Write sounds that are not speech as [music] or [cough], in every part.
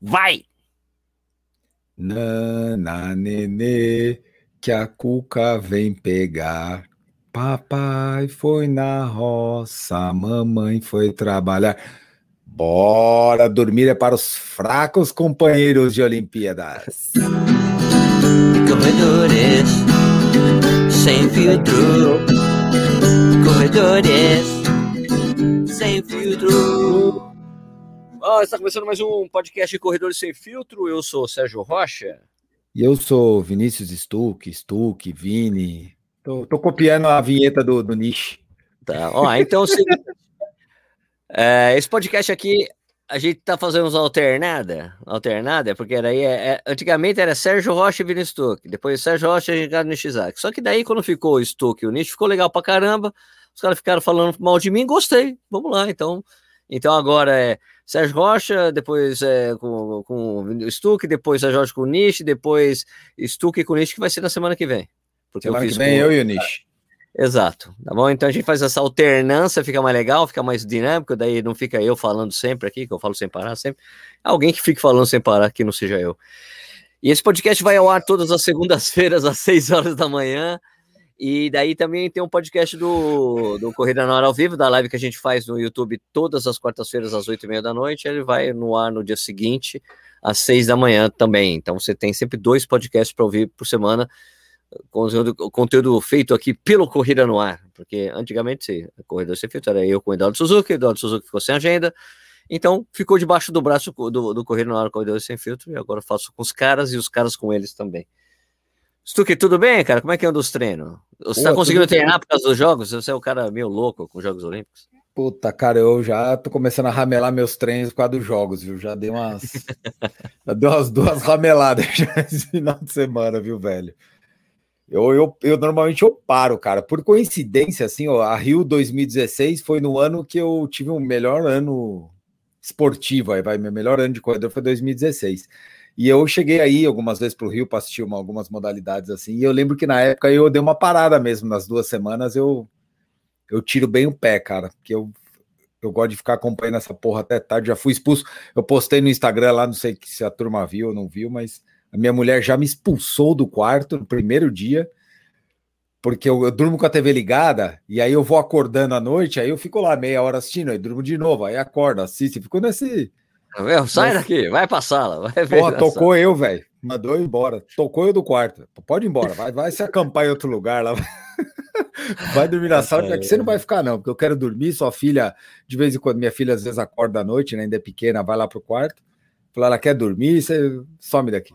Vai! Nana, nenê, que a cuca vem pegar. Papai foi na roça, mamãe foi trabalhar. Bora dormir é para os fracos companheiros de Olimpíadas. Corredores sem filtro. Corredores sem filtro. Oh, está começando mais um podcast de Corredores Sem Filtro. Eu sou o Sérgio Rocha. E eu sou Vinícius Stuck, Stuck, Vini. Tô, tô copiando a vinheta do, do Nish. Tá, ó, então [laughs] é, esse podcast aqui a gente tá fazendo uns alternada, alternada, porque daí é, é, antigamente era Sérgio Rocha e Vini Stuck, depois Sérgio Rocha e Ricardo Nishizaki. Só que daí quando ficou o Stuck e o Nish, ficou legal pra caramba. Os caras ficaram falando mal de mim, gostei. Vamos lá, então. Então agora é Sérgio Rocha, depois é, com, com o Stuck, depois a Jorge com o Nish, depois Stuck com o Nish, que vai ser na semana que vem. Porque semana eu que vem com... eu e o Nish. Exato, tá bom? Então a gente faz essa alternância, fica mais legal, fica mais dinâmico, daí não fica eu falando sempre aqui, que eu falo sem parar sempre. Alguém que fique falando sem parar, que não seja eu. E esse podcast vai ao ar todas as segundas-feiras, às 6 horas da manhã. E daí também tem um podcast do, do Corrida na Hora ao Vivo, da live que a gente faz no YouTube todas as quartas-feiras, às 8 e meia da noite. Ele vai no ar no dia seguinte, às 6 da manhã também. Então você tem sempre dois podcasts para ouvir por semana conteúdo, conteúdo feito aqui pelo Corrida no Ar, porque antigamente a Corrida Sem Filtro era eu com o Eduardo Suzuki, o Eduardo Suzuki ficou sem agenda, então ficou debaixo do braço do, do Corrida no Ar, Corrida Sem Filtro, e agora faço com os caras e os caras com eles também. Stuque, tudo bem, cara? Como é que anda os treinos? Você Pô, tá conseguindo treinar por causa dos jogos? Você é o um cara meio louco com os Jogos Olímpicos? Puta, cara, eu já tô começando a ramelar meus treinos por causa dos jogos, viu? Já dei umas. [laughs] já dei umas duas rameladas [laughs] já esse final de semana, viu, velho? Eu, eu, eu normalmente eu paro, cara. Por coincidência, assim, ó, a Rio 2016 foi no ano que eu tive um melhor ano esportivo, aí vai, meu melhor ano de corredor foi 2016. E eu cheguei aí algumas vezes para o Rio para assistir uma, algumas modalidades assim. E eu lembro que na época eu dei uma parada mesmo, nas duas semanas eu eu tiro bem o pé, cara, porque eu eu gosto de ficar acompanhando essa porra até tarde. Já fui expulso. Eu postei no Instagram lá, não sei se a turma viu ou não viu, mas a minha mulher já me expulsou do quarto no primeiro dia, porque eu, eu, durmo com a TV ligada, e aí eu vou acordando à noite, aí eu fico lá meia hora assistindo, aí durmo de novo, aí acordo, assisto, fico nesse. Tá sai nesse... daqui, vai pra sala. Vai Porra, tocou sala. eu, velho. Mandou eu embora. Tocou eu do quarto. Pode ir embora, vai, vai se acampar em outro lugar lá. [laughs] Vai dormir na sala, aqui você não vai ficar, não, porque eu quero dormir. Sua filha, de vez em quando, minha filha às vezes acorda à noite, né, ainda é pequena, vai lá pro quarto. Fala, ela quer dormir, você some daqui.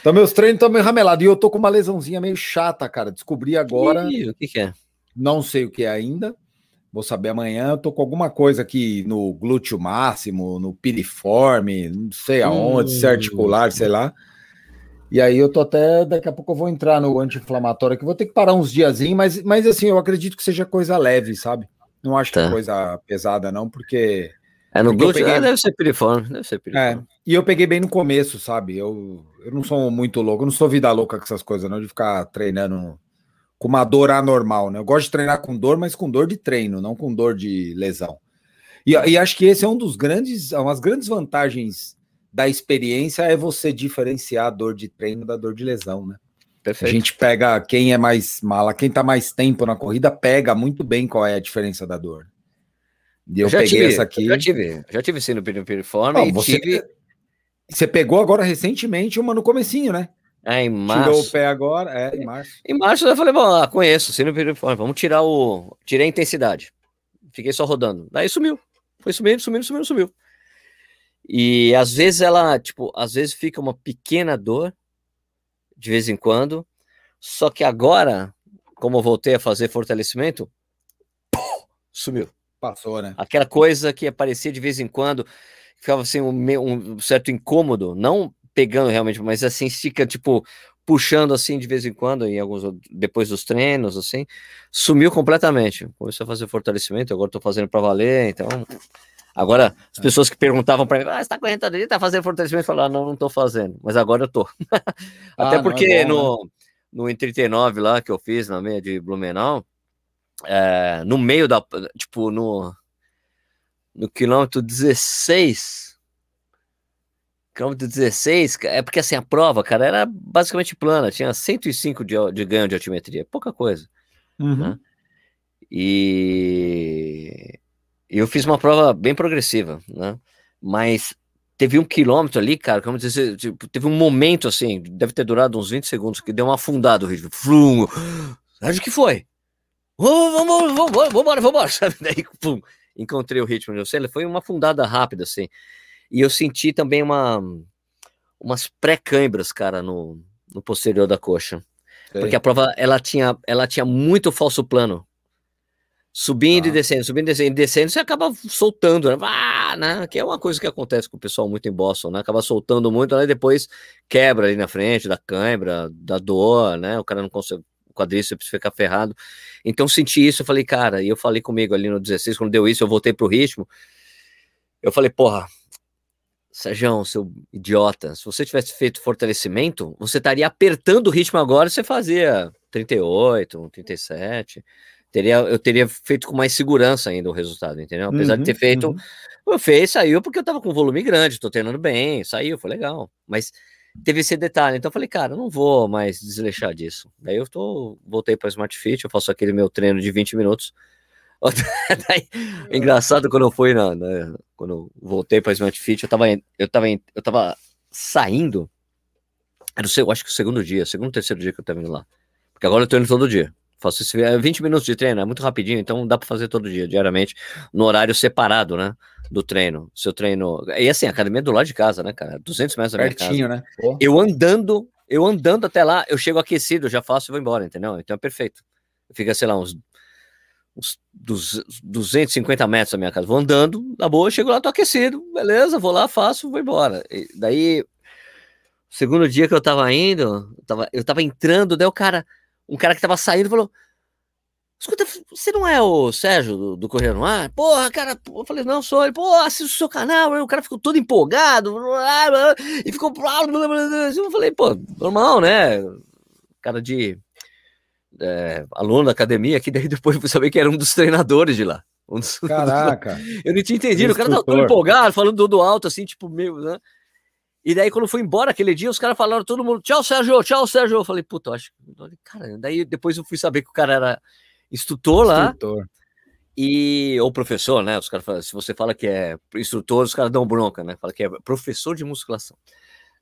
Então, meus treinos estão meio ramelados. E eu tô com uma lesãozinha meio chata, cara. Descobri agora. Ih, o que, que, é? Não sei o que é ainda. Vou saber amanhã. Eu tô com alguma coisa aqui no glúteo máximo, no piriforme, não sei aonde, hum. se articular, sei lá. E aí eu tô até. Daqui a pouco eu vou entrar no anti-inflamatório que vou ter que parar uns diazinhos, mas, mas assim, eu acredito que seja coisa leve, sabe? Não acho tá. que é coisa pesada, não, porque. É no glúteo? Peguei... Ah, deve ser piriforme, deve ser piriforme. É, e eu peguei bem no começo, sabe? Eu, eu não sou muito louco, eu não sou vida louca com essas coisas, não, de ficar treinando com uma dor anormal, né? Eu gosto de treinar com dor, mas com dor de treino, não com dor de lesão. E, e acho que esse é um dos grandes, umas grandes vantagens da experiência é você diferenciar a dor de treino da dor de lesão, né? Perfeito. A gente pega quem é mais mala, quem tá mais tempo na corrida, pega muito bem qual é a diferença da dor. E eu, eu peguei tive, essa aqui. Já tive, já tive sim no piriforme. Oh, você, tive... você pegou agora recentemente uma no comecinho, né? É, em março. Tirou o pé agora, é, em março. Em março eu falei, bom, ah, conheço, sino piriforme, vamos tirar o... Tirei a intensidade. Fiquei só rodando. Daí sumiu. Foi sumindo, sumindo, sumindo, sumiu. E às vezes ela, tipo, às vezes fica uma pequena dor, de vez em quando, só que agora, como eu voltei a fazer fortalecimento, sumiu. Passou, né? Aquela coisa que aparecia de vez em quando, ficava assim um, um certo incômodo, não pegando realmente, mas assim, fica tipo puxando assim de vez em quando, em alguns depois dos treinos, assim, sumiu completamente. Comecei a fazer fortalecimento, agora estou fazendo para valer, então. Agora, as é. pessoas que perguntavam para mim, ah, você tá correndo todo dia, tá fazendo fortalecimento? Eu falava, não, não estou fazendo, mas agora eu tô. [laughs] Até ah, porque é bom, no, né? no em 39 lá que eu fiz na meia de Blumenau, é, no meio da, tipo, no, no quilômetro 16, quilômetro 16, é porque assim, a prova, cara, era basicamente plana, tinha 105 de, de ganho de altimetria, pouca coisa. Uhum. Né? E eu fiz uma prova bem progressiva, né? Mas teve um quilômetro ali, cara, como dizer, tipo, teve um momento assim, deve ter durado uns 20 segundos, que deu uma afundada o ritmo. Flum! Sabe o que foi? Vamos, vamos, vamos, vamos, vamos? [laughs] Daí, pum, encontrei o ritmo de você. Foi uma afundada rápida, assim. E eu senti também uma, umas pré-cãibras, cara, no, no posterior da coxa. Porque a prova, ela tinha, ela tinha muito falso plano. Subindo ah. e descendo, subindo e descendo, descendo, você acaba soltando, né? Ah, né? Que é uma coisa que acontece com o pessoal muito em Boston, né? Acaba soltando muito, né? Depois quebra ali na frente, da cãibra, da dor, né? O cara não consegue, o quadríceps fica ferrado. Então senti isso, eu falei, cara, e eu falei comigo ali no 16, quando deu isso, eu voltei pro ritmo. Eu falei, porra, Sérgio, seu idiota, se você tivesse feito fortalecimento, você estaria apertando o ritmo agora, você fazia 38, 37. Teria, eu teria feito com mais segurança ainda o resultado, entendeu? Apesar uhum, de ter feito, uhum. eu fiz, saiu porque eu tava com volume grande, tô treinando bem, saiu, foi legal. Mas teve esse detalhe, então eu falei, cara, não vou mais desleixar disso. Daí eu tô, voltei para Smart Fit, eu faço aquele meu treino de 20 minutos, [laughs] engraçado quando eu fui na, na, quando eu voltei para Smart Fit, eu tava eu tava eu tava saindo. Era o seu, acho que o segundo dia, segundo terceiro dia que eu tava indo lá. Porque agora eu tô indo todo dia. Faço esse, 20 é minutos de treino, é muito rapidinho, então dá para fazer todo dia, diariamente, no horário separado, né? Do treino. Seu treino. E assim, a academia é do lado de casa, né, cara? 200 metros da minha Pertinho, casa. né? Pô. Eu andando, eu andando até lá, eu chego aquecido, já faço e vou embora, entendeu? Então é perfeito. Fica, sei lá, uns uns 250 metros da minha casa. Vou andando, na boa, chego lá, tô aquecido, beleza, vou lá, faço, vou embora. E daí, segundo dia que eu tava indo, eu tava, eu tava entrando, daí o cara, um cara que tava saindo falou: Escuta, você não é o Sérgio do, do Correio no Ar? Porra, cara, eu falei, não sou ele, pô, assista o seu canal, o cara ficou todo empolgado, e ficou. Eu falei, pô, normal, né? Cara de é, aluno da academia, que daí depois eu fui saber que era um dos treinadores de lá. Um dos, [laughs] Caraca! eu não tinha entendido, o cara tava todo empolgado, falando tudo alto, assim, tipo, meio, né? E daí, quando foi embora aquele dia, os caras falaram, todo mundo, tchau, Sérgio, tchau, Sérgio. Eu falei, puta, acho que. Cara, daí depois eu fui saber que o cara era instrutor lá. Instrutor. E, ou professor, né? Os caras falam, se você fala que é instrutor, os caras dão bronca, né? Fala que é professor de musculação,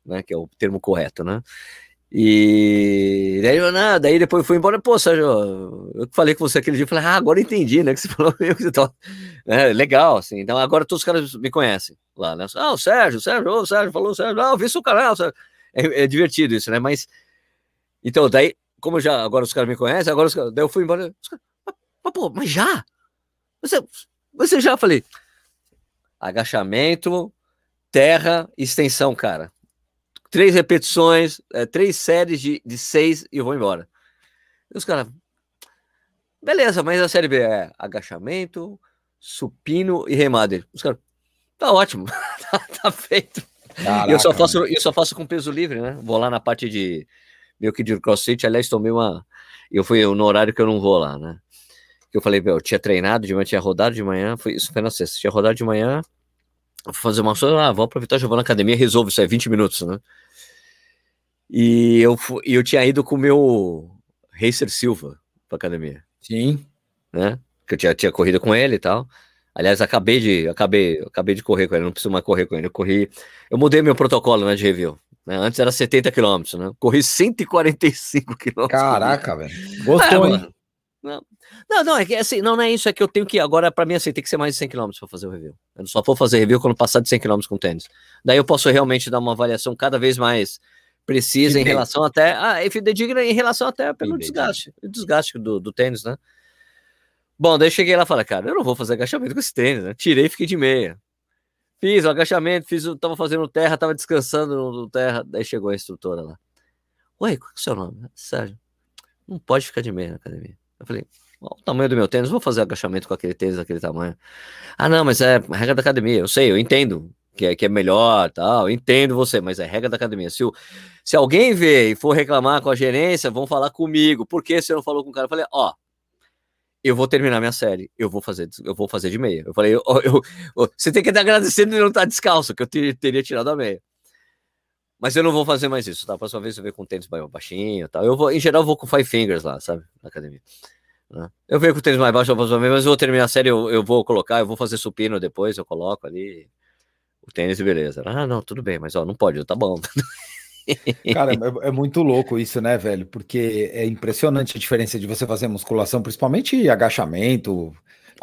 né? Que é o termo correto, né? E daí, não, daí depois fui embora, pô, Sérgio, eu falei com você aquele dia, falei, ah, agora entendi, né, que você [laughs] falou que você tá... Legal, assim, então agora todos os caras me conhecem lá, né, ah, o Sérgio, o Sérgio, o Sérgio falou, o Sérgio, ah, eu vi seu canal, é, é, divertido isso, né, mas, então, daí, como já, agora os caras me conhecem, agora os caras, daí eu fui embora, caras, mas, pô, mas já? Você, você já, falei, agachamento, terra, extensão, cara, três repetições, é, três séries de, de seis e eu vou embora. E os caras, beleza, mas a série B é agachamento, supino e remada. Os caras, tá ótimo, [laughs] tá, tá, feito. Caraca, eu só faço, eu só faço com peso livre, né? Vou lá na parte de meio que de crossfit, aliás, tomei uma. Eu fui no horário que eu não vou lá, né? Eu falei, eu tinha treinado de manhã, tinha rodado de manhã, foi, isso foi na sexta, tinha rodado de manhã, vou fazer uma coisa, ah, vou aproveitar, já vou na academia, resolvo isso aí, 20 minutos, né? E eu, eu tinha ido com o meu Racer Silva pra academia. Sim. Né? Que eu tinha, tinha corrido com ele e tal. Aliás, acabei de, acabei, acabei de correr com ele, não preciso mais correr com ele. Eu corri, eu mudei meu protocolo né, de review. Né? Antes era 70 km, né? Corri 145 km. Caraca, velho. Gostou, é, hein? Não, não, não, é que assim, não, não é isso, é que eu tenho que, agora para mim assim, tem que ser mais de 100 km para fazer o review. Eu só vou fazer review quando passar de 100 km com tênis. Daí eu posso realmente dar uma avaliação cada vez mais precisa em relação até. Ah, e fidedigna em relação até pelo desgaste. O desgaste do, do tênis, né? Bom, daí cheguei lá e falei, cara, eu não vou fazer agachamento com esse tênis, né? Tirei e fiquei de meia. Fiz o agachamento, fiz, tava fazendo terra, tava descansando no terra. Daí chegou a instrutora lá. Oi, qual é o seu nome? Sérgio. Não pode ficar de meia na academia. Eu falei, Olha o tamanho do meu tênis, vou fazer agachamento com aquele tênis daquele tamanho. Ah, não, mas é regra da academia. Eu sei, eu entendo que é, que é melhor, tal, entendo você, mas é regra da academia. Se, o, se alguém ver e for reclamar com a gerência, vão falar comigo. Por que você não falou com o cara? Eu falei, ó, eu vou terminar minha série, eu vou fazer, eu vou fazer de meia. Eu falei, eu, eu, eu, você tem que estar agradecendo de não estar descalço, que eu ter, teria tirado a meia. Mas eu não vou fazer mais isso, tá? A próxima vez eu ver com tênis baixinho e tal. Eu vou, em geral, eu vou com five fingers lá, sabe? Na academia. Né? Eu venho com tênis mais baixo, mas eu vou terminar a série, eu, eu vou colocar, eu vou fazer supino depois, eu coloco ali o tênis beleza. Ah, não, tudo bem, mas ó, não pode, tá bom. [laughs] Cara, é, é, muito louco isso, né, velho? Porque é impressionante a diferença de você fazer musculação, principalmente agachamento,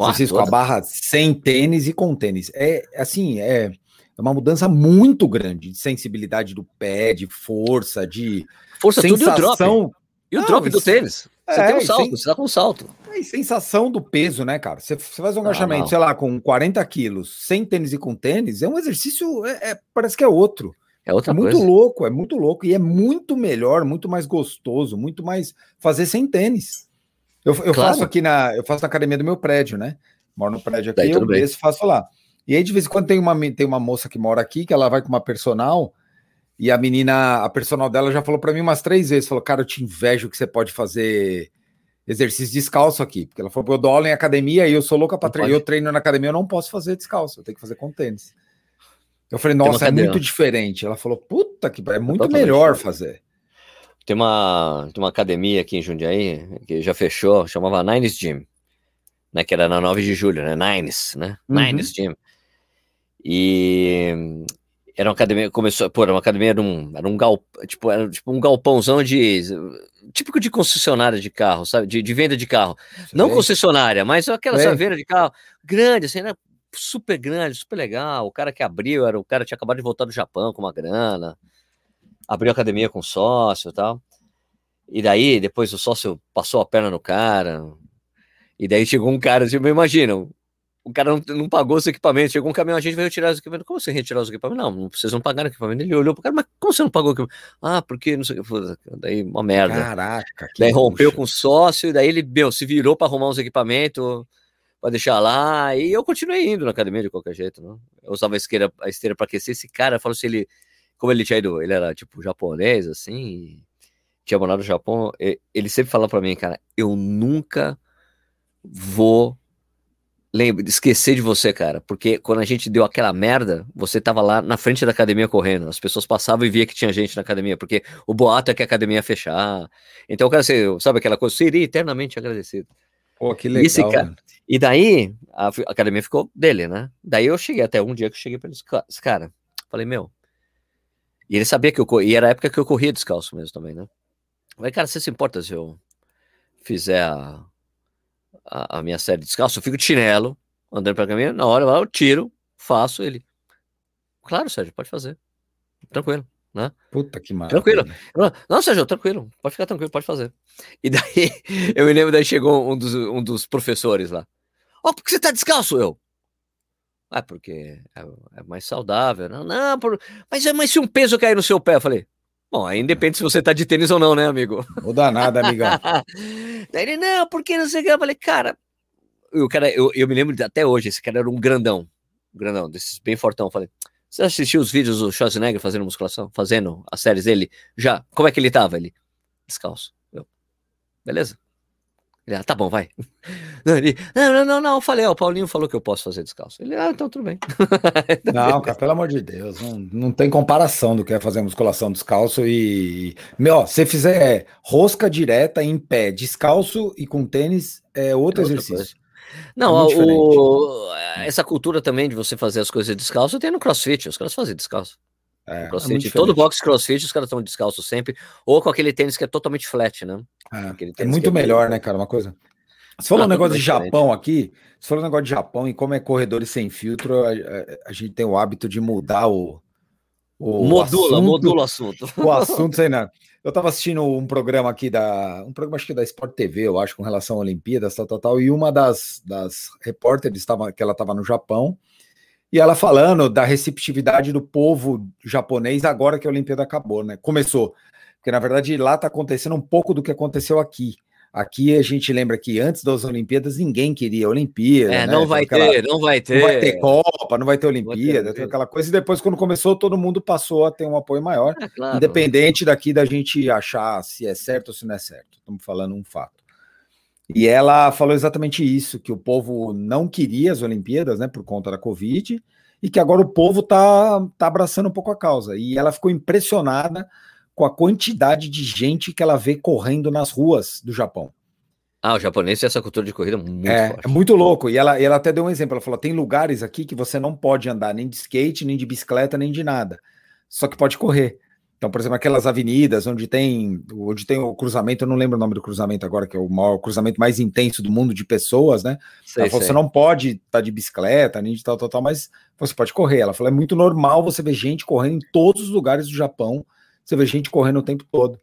exercício com a barra sem tênis e com tênis. É assim, é é uma mudança muito grande de sensibilidade do pé, de força, de força sensação. tudo e o drop. E o drop do tênis. Você é, tem um salto, sem... você tá com um salto. É, sensação do peso, né, cara? Você, você faz um agachamento, sei lá, com 40 quilos, sem tênis e com tênis, é um exercício, é, é parece que é outro. É outra é muito coisa. louco, é muito louco. E é muito melhor, muito mais gostoso, muito mais fazer sem tênis. Eu, eu claro. faço aqui na. Eu faço na academia do meu prédio, né? Moro no prédio aqui, Daí, eu desço, faço lá. E aí, de vez em quando, tem uma, tem uma moça que mora aqui, que ela vai com uma personal, e a menina, a personal dela já falou para mim umas três vezes: falou, cara, eu te invejo que você pode fazer exercício descalço aqui. Porque ela falou, eu dou aula em academia e eu sou louca para treinar. Eu treino na academia, eu não posso fazer descalço, eu tenho que fazer com tênis. Eu falei, nossa, é muito diferente. Ela falou, puta que é muito melhor fazer. Tem uma, tem uma academia aqui em Jundiaí que já fechou, chamava Nines Gym, né? Que era na 9 de julho, né? Nines, né? Uhum. Nines Gym. E era uma academia, começou, pô, era uma academia, era um, era um galpão, tipo, era tipo um galpãozão de, típico de concessionária de carro, sabe, de, de venda de carro, não concessionária, mas aquela é. venda de carro grande, assim, era super grande, super legal, o cara que abriu, era o cara que tinha acabado de voltar do Japão com uma grana, abriu a academia com sócio e tal, e daí, depois o sócio passou a perna no cara, e daí chegou um cara, tipo, imagina, o cara não, não pagou os equipamentos, chegou um caminhão, a gente veio tirar os equipamentos. Como você retirar os equipamentos? Não, não vocês não pagaram o equipamento. Ele olhou pro cara, mas como você não pagou o equipamento? Ah, porque não sei o que. Daí uma merda. Caraca. Daí rompeu com o sócio, daí ele, meu, se virou para arrumar uns equipamentos para deixar lá, e eu continuei indo na academia de qualquer jeito, não? Eu usava a esteira, a esteira para aquecer. Esse cara falou se ele, como ele tinha ido, ele era tipo japonês, assim, tinha morado no Japão, ele sempre falava para mim, cara, eu nunca vou lembra, esquecer de você, cara, porque quando a gente deu aquela merda, você tava lá na frente da academia correndo, as pessoas passavam e via que tinha gente na academia, porque o boato é que a academia ia fechar. Então, cara, você sabe aquela coisa, seria eternamente agradecido. Pô, que legal. Esse, cara, e daí, a, a, academia ficou dele, né? Daí eu cheguei até um dia que eu cheguei para ele, cara, falei, meu. E ele sabia que eu e era a época que eu corria descalço mesmo também, né? Falei, cara, você se importa se eu fizer a, a, a, minha série de descalço, eu fico de chinelo, andando pra caminho, na hora eu tiro, faço ele. Claro, Sérgio, pode fazer. Tranquilo, né? Puta que maravilha. Tranquilo. Não, Sérgio, tranquilo, pode ficar tranquilo, pode fazer. [laughs] E daí, eu me lembro, daí chegou um dos, um dos professores lá. Ó, oh, por que você tá descalço, eu? Ah, porque é, é mais saudável. Não, não, por... mas, mas se um peso cair no seu pé, eu falei, Bom, aí depende se você tá de tênis ou não, né, amigo? Não dá nada, amigão. [laughs] Daí ele, não, porque não sei o que. Eu falei, cara, o cara, eu, eu me lembro até hoje, esse cara era um grandão, um grandão, desses bem fortão. Eu falei, você assistiu os vídeos do Schwarzenegger fazendo musculação, fazendo as séries dele? Já. Como é que ele tava? Ele, descalço. Eu, beleza. Ele, ah, tá bom, vai. [laughs] Não, ele, não, não, não, não, eu falei, ó, o Paulinho falou que eu posso fazer descalço. Ele, ah, então tudo bem. [laughs] não, cara, pelo amor de Deus, não, não tem comparação do que é fazer musculação descalço e. Meu, ó, se fizer rosca direta em pé, descalço e com tênis, é outro é exercício. Coisa. Não, é o, essa cultura também de você fazer as coisas descalço tem no crossfit, os caras fazem descalço. É, crossfit, é todo box crossfit, os caras estão descalços sempre, ou com aquele tênis que é totalmente flat, né? É, é muito é melhor, né, cara? Uma coisa. Você falou um negócio de Japão aqui, você falou um negócio de Japão e como é corredores sem filtro, a, a, a gente tem o hábito de mudar o. o modula, assunto, modula o assunto. [laughs] O assunto, sei nada. Eu estava assistindo um programa aqui da. Um programa acho que da Sport TV, eu acho, com relação à Olimpíadas, tal, tal, tal, e uma das, das repórteres estava que ela estava no Japão e ela falando da receptividade do povo japonês agora que a Olimpíada acabou, né? Começou. Porque, na verdade, lá está acontecendo um pouco do que aconteceu aqui. Aqui a gente lembra que antes das Olimpíadas ninguém queria Olimpíada. É, né? não vai aquela, ter, não vai ter. Não vai ter Copa, não vai ter Olimpíada, aquela coisa. E depois, quando começou, todo mundo passou a ter um apoio maior, é, claro. independente daqui da gente achar se é certo ou se não é certo. Estamos falando um fato. E ela falou exatamente isso: que o povo não queria as Olimpíadas, né, por conta da Covid, e que agora o povo tá, tá abraçando um pouco a causa. E ela ficou impressionada com a quantidade de gente que ela vê correndo nas ruas do Japão. Ah, o japonês tem essa cultura de corrida muito é, forte. É muito louco. E ela, ela até deu um exemplo. Ela falou: tem lugares aqui que você não pode andar nem de skate, nem de bicicleta, nem de nada. Só que pode correr. Então, por exemplo, aquelas avenidas onde tem, onde tem o cruzamento, eu não lembro o nome do cruzamento agora, que é o maior o cruzamento mais intenso do mundo de pessoas, né? Sei, ela falou, você não pode estar tá de bicicleta, nem de tal, tal, tal, mas você pode correr. Ela falou, é muito normal você ver gente correndo em todos os lugares do Japão, você vê gente correndo o tempo todo.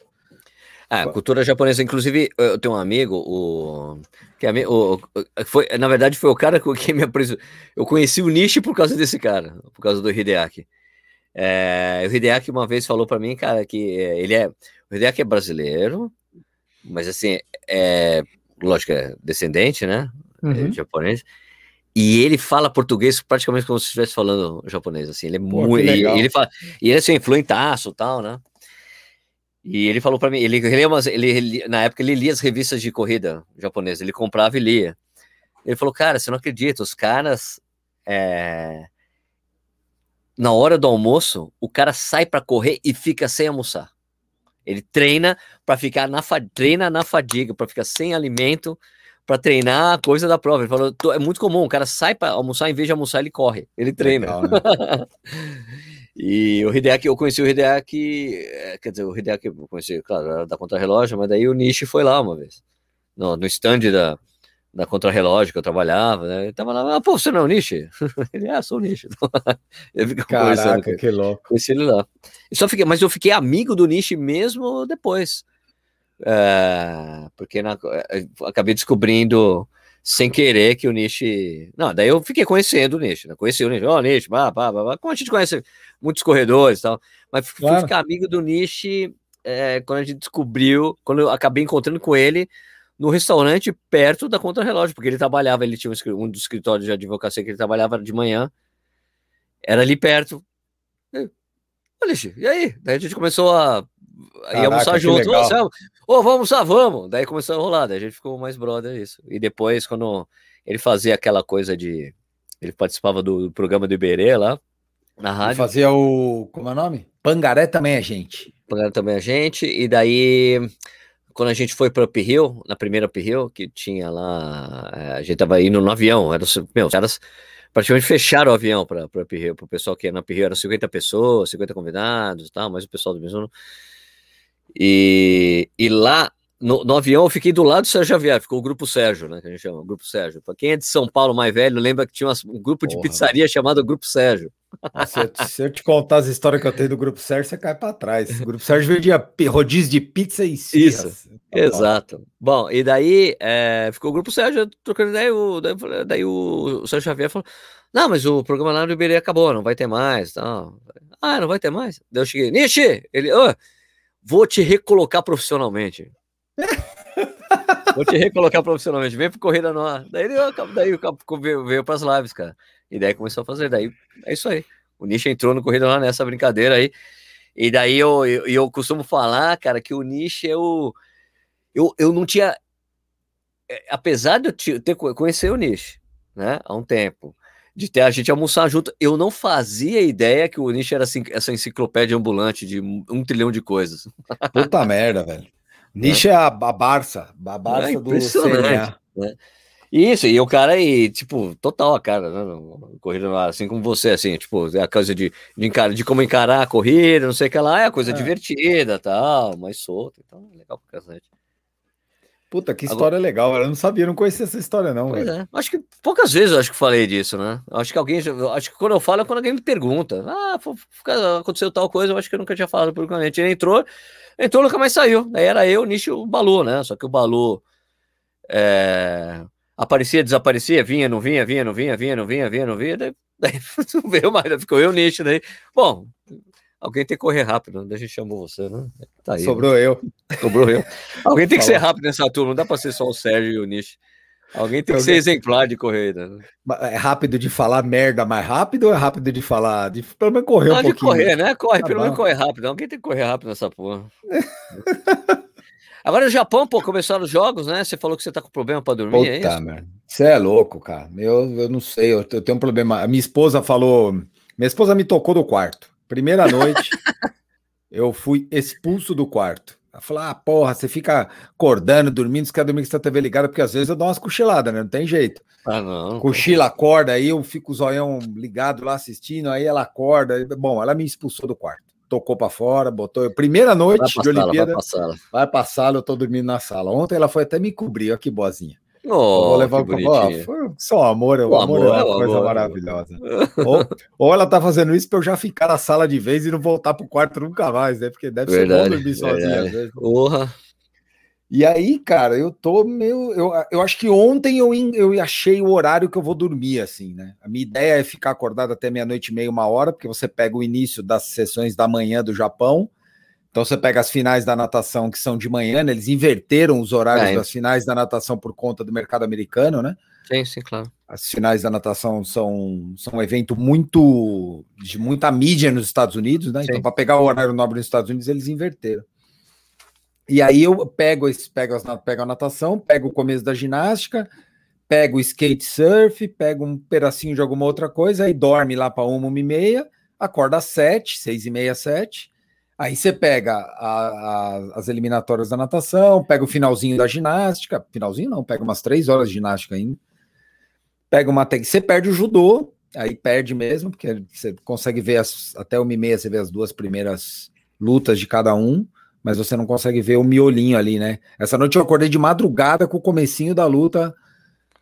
Ah, a cultura japonesa, inclusive, eu tenho um amigo, o que é, o, foi, na verdade, foi o cara que me apresentou. Eu conheci o Nishi por causa desse cara, por causa do Hideaki. É, o Hideaki uma vez falou para mim, cara, que é, ele é. O Hideaki é brasileiro, mas assim, é. Lógico, é descendente, né? É uhum. É japonês. E ele fala português praticamente como se estivesse falando japonês, assim. Ele é Pô, muito. Ele, ele fala, e ele é assim, fluentaço e tal, né? E ele falou para mim, ele, ele, ele, ele, na época ele lia as revistas de corrida japonesa, ele comprava e lia. Ele falou, cara, você não acredita, os caras é, na hora do almoço, o cara sai para correr e fica sem almoçar. Ele treina para ficar na treina na fadiga, para ficar sem alimento, para treinar a coisa da prova. Ele falou, é muito comum, o cara sai para almoçar, em vez de almoçar, ele corre, ele treina. Legal, né? [laughs] e o Hideaki, eu conheci o Hideaki, é, quer dizer, o Hideaki eu conheci, claro, era da contra-relógio, mas daí o Nishi foi lá uma vez, no, no stand da, da Contra-Relógio que eu trabalhava, né? Ele tava lá, ah, pô, você não é o Nishi? [laughs] Ele, ah, sou o Nishi. [laughs] eu fico Caraca, que louco. Conheci ele lá. E só fiquei, mas eu fiquei amigo do Nishi mesmo depois. É, porque na, é, acabei descobrindo sem querer que o Nishi. Não, daí eu fiquei conhecendo o Nishi, né? Conheci o Nishi, ó, oh, Nishi, bah, bah, bah, como a gente conhece muitos corredores e tal. Mas fui claro. ficar amigo do Nishi é, quando a gente descobriu, quando eu acabei encontrando com ele no restaurante perto da contra-relógio, porque ele trabalhava, ele tinha um, um dos escritórios de advocacia que ele trabalhava de manhã, era ali perto. Olha, e aí? Daí a gente começou a, a ir almoçar junto. Ô, oh, vamos almoçar, vamos! Daí começou a rolar, daí a gente ficou mais brother isso. E depois, quando ele fazia aquela coisa de. Ele participava do, do programa do Iberê lá, na rádio. Ele fazia o. Como é o nome? Pangaré também a gente. Pangaré também a gente, e daí quando a gente foi para Up Hill, na primeira Up Hill, que tinha lá, eh, a gente tava indo no avião, era, meu, os caras praticamente fecharam o avião para o Up Hill, para o pessoal que ia na Up Hill, eram 50 pessoas, 50 convidados e tal, mas o pessoal do Mizuno. E, e lá no, no, avião eu fiquei do lado do Sérgio Xavier, ficou o Grupo Sérgio, né, que a gente chama, o Grupo Sérgio. Para quem é de São Paulo mais velho, lembra que tinha um grupo de Porra, pizzaria chamado Grupo Sérgio. Se eu, se eu, te contar as histórias que eu tenho do Grupo Sérgio, você cai para trás. O Grupo Sérgio vendia rodízio de pizza e Isso, tá exato. Bom. bom, e daí é, ficou o Grupo Sérgio trocando ideia, o, daí, daí o, o, Sérgio Xavier falou, não, mas o programa lá no Iberê acabou, não vai ter mais. Não. Ah, não vai ter mais? Daí eu cheguei, Nishi, ele, oh, vou te recolocar profissionalmente. vou te recolocar profissionalmente, vem pro Corrida Ar. Daí, daí o veio, veio pras lives, cara. E daí começou a fazer. Daí é isso aí. O Nish entrou no Corrida lá nessa brincadeira aí. E daí eu, eu, eu costumo falar, cara, que o Nish eu, eu, eu não tinha. É, apesar de eu ter conhecer o Nish, né, há um tempo, de ter a gente almoçar junto, eu não fazia ideia que o Nish era assim, essa enciclopédia ambulante de um trilhão de coisas. Puta merda, velho. [laughs] Nish é, é a, a Barça, a Barça é do CNA. Né? Isso, e o cara, e, tipo, total a cara, né? Corrida assim como você, assim, tipo, é a coisa de, de, de como encarar a corrida, não sei o que lá, é a coisa é. divertida tal, mais solta, então é legal pro cacete. Puta, que história Agora... legal, eu não sabia, não conhecia essa história, não. Pois é. Acho que poucas vezes eu acho que falei disso, né? Acho que alguém, acho que quando eu falo é quando alguém me pergunta, ah, aconteceu tal coisa, eu acho que eu nunca tinha falado publicamente. Ele entrou, entrou, nunca mais saiu. Daí era eu, Nicho, o Balu, né? Só que o Balu. É aparecia, desaparecia, vinha, não vinha, vinha, não vinha, vinha, não vinha, vinha, não vinha, daí, [laughs] daí não veio mais, ficou eu nicho, daí, bom, alguém tem que correr rápido, daí a gente chamou você, né? Tá aí, Sobrou né? eu. Sobrou eu. Alguém tem que ser rápido nessa turma, não dá para ser só o Sérgio e o Nish. Alguém tem que ser exemplar de corrida. Né? É rápido de falar merda mais rápido ou é rápido de falar? De pelo menos correr não, um pouquinho? de correr, né? Corre, tá pelo menos correr rápido. Alguém tem que correr rápido nessa porra. [laughs] Agora no Japão, pô, começaram os jogos, né? Você falou que você tá com problema para dormir, Puta, é isso? Você é louco, cara. Eu, eu não sei, eu, eu tenho um problema. A minha esposa falou. Minha esposa me tocou do quarto. Primeira noite, [laughs] eu fui expulso do quarto. Ela falou: ah, porra, você fica acordando, dormindo, você quer dormir com essa TV ligada, porque às vezes eu dou umas cochiladas, né? Não tem jeito. Ah, não. Cochila, acorda, aí eu fico o zoião ligado lá assistindo, aí ela acorda. Bom, ela me expulsou do quarto tocou para fora, botou. Primeira noite de Olimpíada. Vai passar. Vai passar, eu tô dormindo na sala. Ontem ela foi até me cobrir, olha que boazinha. Oh, vou levar o oh, foi só amor, o, o amor, amor, é uma coisa amor. maravilhosa. ou, ou, ela tá fazendo isso para eu já ficar na sala de vez e não voltar pro quarto nunca mais, né? Porque deve verdade, ser bom dormir sozinha. Porra. E aí, cara, eu tô meio. Eu, eu acho que ontem eu, eu achei o horário que eu vou dormir, assim, né? A minha ideia é ficar acordado até meia-noite e meia, uma hora, porque você pega o início das sessões da manhã do Japão. Então você pega as finais da natação que são de manhã, né? Eles inverteram os horários é. das finais da natação por conta do mercado americano, né? Sim, sim, claro. As finais da natação são, são um evento muito de muita mídia nos Estados Unidos, né? Então, sim. Então, para pegar o horário nobre nos Estados Unidos, eles inverteram. E aí eu pego, pego, pego a natação, pego o começo da ginástica, pego o skate surf, pego um pedacinho de alguma outra coisa, aí dorme lá para uma, uma e meia, acorda às sete, seis e meia, sete. Aí você pega a, a, as eliminatórias da natação, pega o finalzinho da ginástica, finalzinho não, pega umas três horas de ginástica ainda. Pega uma você perde o judô, aí perde mesmo, porque você consegue ver as, até uma e meia, você vê as duas primeiras lutas de cada um mas você não consegue ver o miolinho ali, né? Essa noite eu acordei de madrugada com o comecinho da luta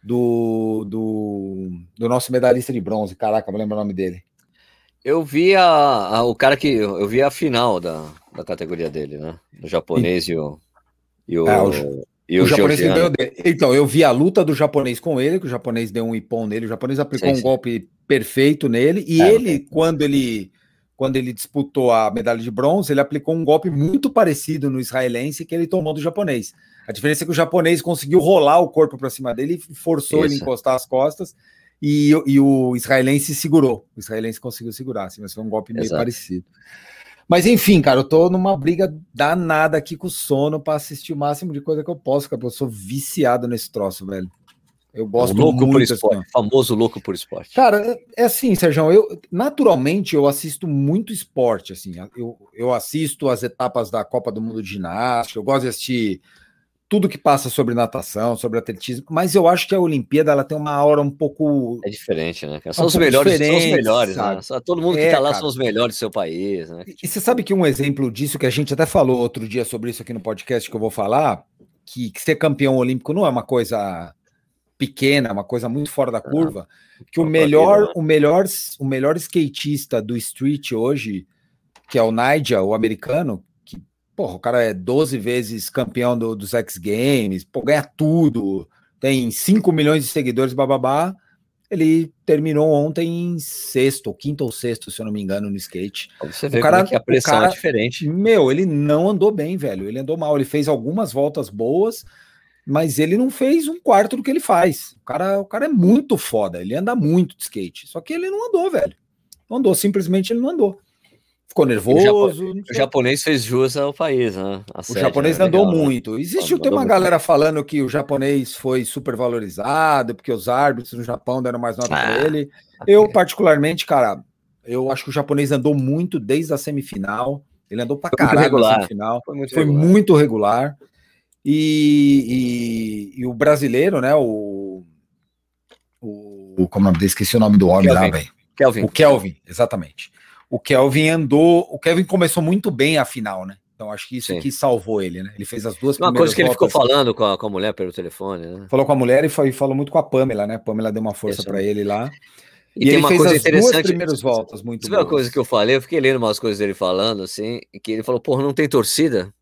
do, do, do nosso medalhista de bronze. Caraca, não lembro o nome dele. Eu vi a, a, o cara que. Eu vi a final da, da categoria dele, né? O japonês e, e o. E o, é, o, e o, o japonês Então, eu vi a luta do japonês com ele, que o japonês deu um ipom nele, o japonês aplicou sim, um sim. golpe perfeito nele, e é, ele, quando ele quando ele disputou a medalha de bronze, ele aplicou um golpe muito parecido no israelense que ele tomou do japonês. A diferença é que o japonês conseguiu rolar o corpo para cima dele e forçou Isso. ele a encostar as costas, e, e, o israelense segurou. O israelense conseguiu segurar, assim, mas foi um golpe meio Exato. parecido. Mas enfim, cara, eu tô numa briga danada aqui com o sono para assistir o máximo de coisa que eu posso, cara. Eu sou viciado nesse troço, velho. Eu gosto louco muito, por esporte, assim. famoso louco por esporte. Cara, é assim, Sérgio, eu naturalmente eu assisto muito esporte, assim. Eu, eu assisto as etapas da Copa do Mundo de Ginástica, eu gosto de assistir tudo que passa sobre natação, sobre atletismo, mas eu acho que a Olimpíada ela tem uma aura um pouco é diferente, né? São, um os melhores, são os melhores, né? Todo mundo que é, tá lá cara. são os melhores do seu país, né? E, e você sabe que um exemplo disso que a gente até falou outro dia sobre isso aqui no podcast que eu vou falar, que, que ser campeão olímpico não é uma coisa pequena, uma coisa muito fora da curva, que o melhor, o melhor, o melhor skatista do street hoje, que é o Nigel, o americano, que, porra, o cara é 12 vezes campeão do, dos X Games, pô, ganha tudo, tem 5 milhões de seguidores, bababá. Ele terminou ontem em sexto, quinto ou sexto, se eu não me engano, no skate. Você vê o cara, que a pressão cara, é diferente. Meu, ele não andou bem, velho. Ele andou mal. Ele fez algumas voltas boas, mas ele não fez um quarto do que ele faz. O cara, o cara é muito foda, ele anda muito de skate. Só que ele não andou, velho. Não andou, simplesmente ele não andou. Ficou nervoso. O, o japonês fez jus ao país, né? A o sede, japonês né? andou Legal, né? muito. Existe tem uma galera muito. falando que o japonês foi super valorizado, porque os árbitros no Japão deram mais nota ah, para ele. Eu, particularmente, cara, eu acho que o japonês andou muito desde a semifinal. Ele andou pra caralho na semifinal. Foi muito, foi regular. muito regular. E, e, e, o brasileiro, né? O, o como é o nome Esqueci o nome do homem Kelvin. lá, velho. Kelvin. O Kelvin, exatamente. O Kelvin andou. O Kelvin começou muito bem a final, né? Então acho que isso Sim. aqui salvou ele, né? Ele fez as duas Uma coisa que ele ficou falando com a, com a mulher pelo telefone, né? Falou com a mulher e foi, falou muito com a Pamela, né? A Pamela deu uma força para ele lá. E, e tem uma coisa interessante. primeiras voltas muito Sabe uma coisa que eu falei? Eu fiquei lendo umas coisas dele falando, assim, que ele falou, porra, não tem torcida?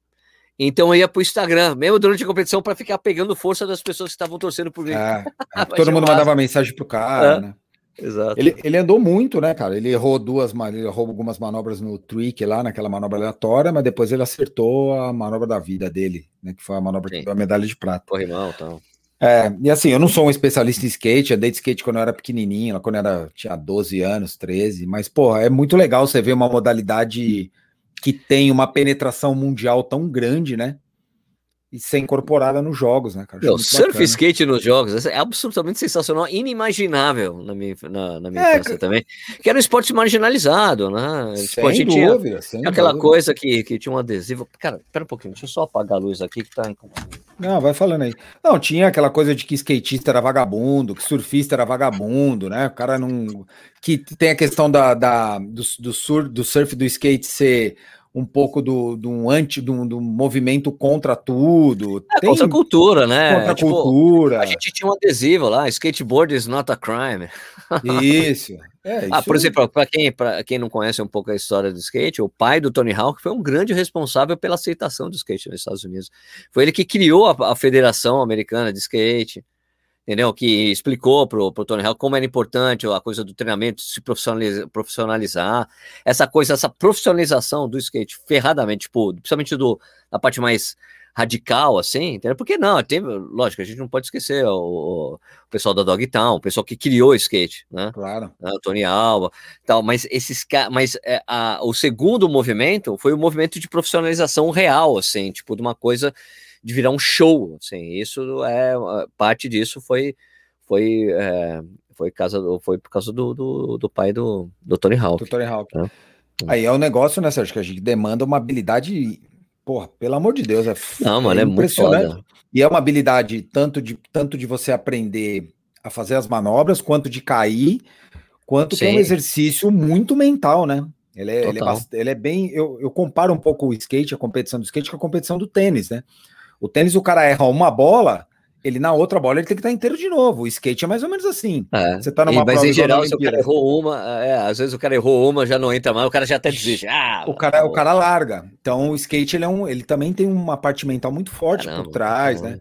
Então eu ia pro Instagram, mesmo durante a competição, para ficar pegando força das pessoas que estavam torcendo por ele. [laughs] É, é todo mundo mandava mensagem pro cara, é, né? Exato. Ele, ele andou muito, né, cara? Ele errou duas, ele errou algumas manobras no trick lá, naquela manobra aleatória, mas depois ele acertou a manobra da vida dele, né? Que foi a manobra Sim. que deu a medalha de prata. Corrimão, então. É, e assim, eu não sou um especialista em skate, andei de skate quando eu era pequenininho, quando eu era, tinha 12 anos, 13, mas, porra, é muito legal você ver uma modalidade que tem uma penetração mundial tão grande, né? E ser incorporada nos jogos, né, cara? surf bacana. skate nos jogos é absolutamente sensacional, inimaginável na minha, na, na minha é, infância também. Que era um esporte marginalizado, né? Sem tipo, a gente dúvida, aquela dúvida. coisa que, que tinha um adesivo. Cara, pera um pouquinho, deixa eu só apagar a luz aqui que tá. Não, vai falando aí. Não, tinha aquela coisa de que skatista era vagabundo, que surfista era vagabundo, né? O cara não. Que tem a questão da, da do, do, sur, do surf do skate ser um pouco do, do anti do, do movimento contra tudo. É, Tem... Contra a cultura, né? Contra a tipo, cultura. A gente tinha um adesivo lá, skateboard is not a crime. [laughs] Isso. É, ah, por exemplo, para quem, quem não conhece um pouco a história do skate, o pai do Tony Hawk foi um grande responsável pela aceitação do skate nos Estados Unidos. Foi ele que criou a, a Federação Americana de Skate entendeu? Que explicou pro, pro Tony Hawk como era importante a coisa do treinamento, se profissionalizar, profissionalizar, essa coisa, essa profissionalização do skate ferradamente, tipo, principalmente do, da parte mais radical, assim, entendeu? Porque não, tem, lógico, a gente não pode esquecer o, o pessoal da Dogtown, o pessoal que criou o skate, né? Claro. Né? O Tony Alba, tal, mas esses mas é, a, o segundo movimento foi o movimento de profissionalização real, assim, tipo, de uma coisa de virar um show, assim, isso é parte disso foi foi é, foi casa foi por causa do, do, do, pai do, do Tony Hawk. Do Tony Hawk. Né? Aí é um negócio, né, Sérgio, que a gente demanda uma habilidade, porra, pelo amor de Deus, é Não, mano, é, é impressionante. Muito e é uma habilidade tanto de tanto de você aprender a fazer as manobras, quanto de cair, quanto Sim. que é um exercício muito mental, né? Ele é, ele é, ele é bem. Eu, eu comparo um pouco o skate, a competição do skate, com a competição do tênis, né? O tênis, o cara erra uma bola, ele na outra bola ele tem que estar inteiro de novo. O skate é mais ou menos assim. É. Você tá numa e, Mas em geral, se o cara errou uma, é, às vezes o cara errou uma, já não entra mais, o cara já até desiste. Ah, o, cara, o cara larga. Então o skate ele, é um, ele também tem uma parte mental muito forte Caramba, por trás, né?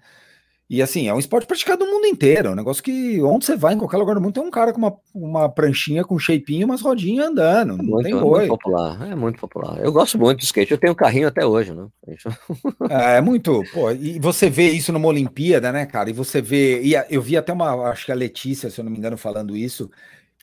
E assim, é um esporte praticado no mundo inteiro. É um negócio que onde você vai, em qualquer lugar do mundo, tem um cara com uma, uma pranchinha com shapinho e umas rodinhas andando. Não muito, tem é muito popular. É muito popular. Eu gosto muito de skate. Eu tenho um carrinho até hoje, né? [laughs] é, é muito. Pô, e você vê isso numa Olimpíada, né, cara? E você vê. E eu vi até uma. Acho que a Letícia, se eu não me engano, falando isso.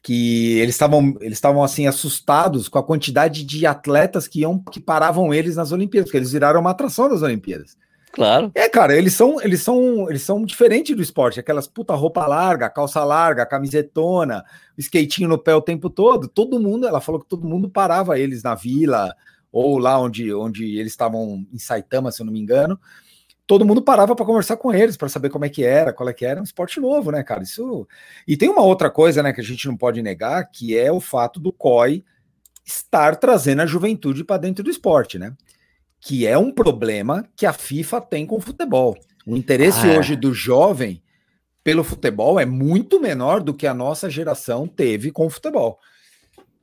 Que eles estavam eles estavam assim assustados com a quantidade de atletas que iam que paravam eles nas Olimpíadas, porque eles viraram uma atração das Olimpíadas. Claro. É, cara, eles são, eles são, eles são diferentes do esporte. Aquelas puta roupa larga, calça larga, camisetona, skatinho no pé o tempo todo. Todo mundo, ela falou que todo mundo parava eles na vila ou lá onde, onde eles estavam em Saitama, se eu não me engano. Todo mundo parava para conversar com eles, para saber como é que era, qual é que era, um esporte novo, né, cara? Isso. E tem uma outra coisa, né, que a gente não pode negar, que é o fato do COI estar trazendo a juventude para dentro do esporte, né? Que é um problema que a FIFA tem com o futebol. O interesse ah, é. hoje do jovem pelo futebol é muito menor do que a nossa geração teve com o futebol.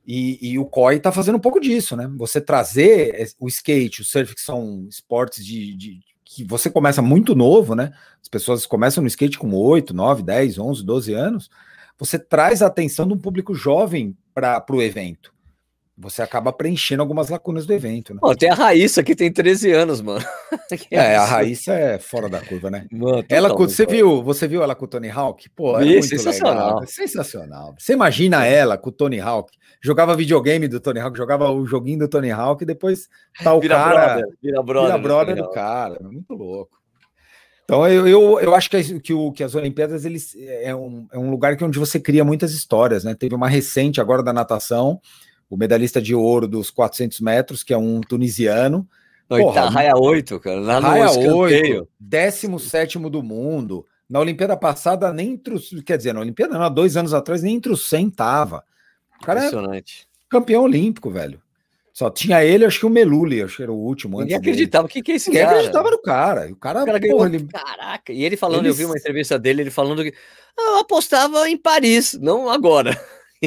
E, e o COI está fazendo um pouco disso, né? Você trazer o skate, o surf, que são esportes de, de, que você começa muito novo, né? As pessoas começam no skate com 8, 9, 10, 11, 12 anos. Você traz a atenção de um público jovem para o evento você acaba preenchendo algumas lacunas do evento. Né? Pô, tem a Raíssa que tem 13 anos, mano. [laughs] é, é a Raíssa é fora da curva, né? Mano, ela, você viu, você viu ela com o Tony Hawk? Pô, é muito sensacional. Legal. Sensacional. Você imagina ela com o Tony Hawk? Jogava videogame do Tony Hawk, jogava o joguinho do Tony Hawk e depois tá o vira cara brother, vira brother, vira brother do cara, muito louco. Então eu, eu, eu acho que, que, o, que as Olimpíadas eles, é, um, é um lugar que onde você cria muitas histórias, né? Teve uma recente agora da natação, o medalhista de ouro dos 400 metros, que é um tunisiano. Porra, raia 8, cara. Lá raia 8, 17 do mundo. Na Olimpíada passada, nem entre os. Quer dizer, na Olimpíada, não, há dois anos atrás, nem entre os 100 tava. O cara é Impressionante. Campeão olímpico, velho. Só tinha ele, acho que o Meluli, acho que era o último. Ninguém acreditava. O que, que é esse Ninguém cara? acreditava no cara. O cara, o cara porra, ele... Caraca. E ele falando, ele... eu vi uma entrevista dele, ele falando que ah, eu apostava em Paris, não agora.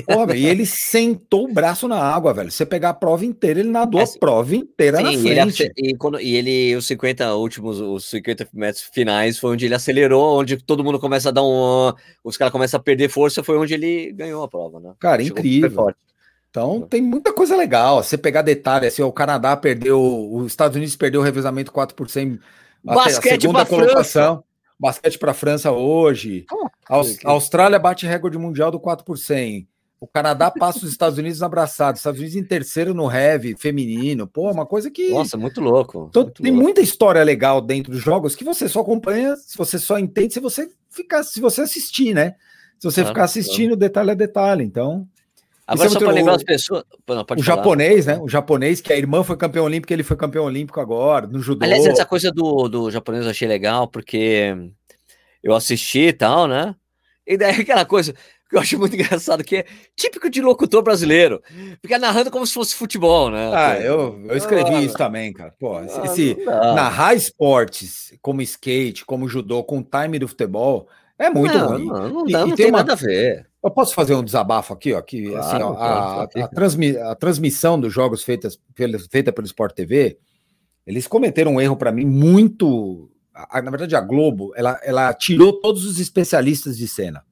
Porra, e ele sentou o braço na água, velho. Você pegar a prova inteira, ele nadou a prova inteira sim, na frente. Ele, e, quando, e ele, os 50 últimos, os 50 metros finais, foi onde ele acelerou, onde todo mundo começa a dar um. Os caras começam a perder força, foi onde ele ganhou a prova, né? Cara, Chegou incrível. Então tem muita coisa legal. Você pegar detalhe, assim, o Canadá perdeu, os Estados Unidos perdeu o revezamento 4 por 100 Basquete a segunda colocação. França. Basquete para a França hoje. a Austrália bate recorde mundial do 4 por 100. O Canadá passa os Estados Unidos abraçados, Estados Unidos em terceiro no heavy feminino. Pô, uma coisa que. Nossa, muito louco. Então, muito tem louco. muita história legal dentro dos jogos que você só acompanha, se você só entende se você ficar, se você assistir, né? Se você Claro, ficar assistindo detalhe a detalhe. Então, Agora, é só para lembrar as pessoas. Não, o falar. japonês, né? O japonês, que a irmã foi campeão olímpico, ele foi campeão olímpico agora, no judô. Aliás, essa coisa do, do japonês eu achei legal, porque eu assisti e tal, né? E daí [laughs] aquela coisa que eu acho muito engraçado, que é típico de locutor brasileiro. Fica narrando como se fosse futebol, né? Ah, eu, eu escrevi Ah, isso também, cara. Pô, esse, ah, esse narrar esportes como skate, como judô, com time do futebol, é muito não, ruim. Não, não, E- dá, e não tem tem uma- nada a ver. Eu posso fazer um desabafo aqui, ó, que Claro, assim, ó, a, a, transmi- a transmissão dos jogos feitas feita pelo Sport TV, eles cometeram um erro para mim muito, na verdade a Globo, ela, ela tirou todos os especialistas de cena.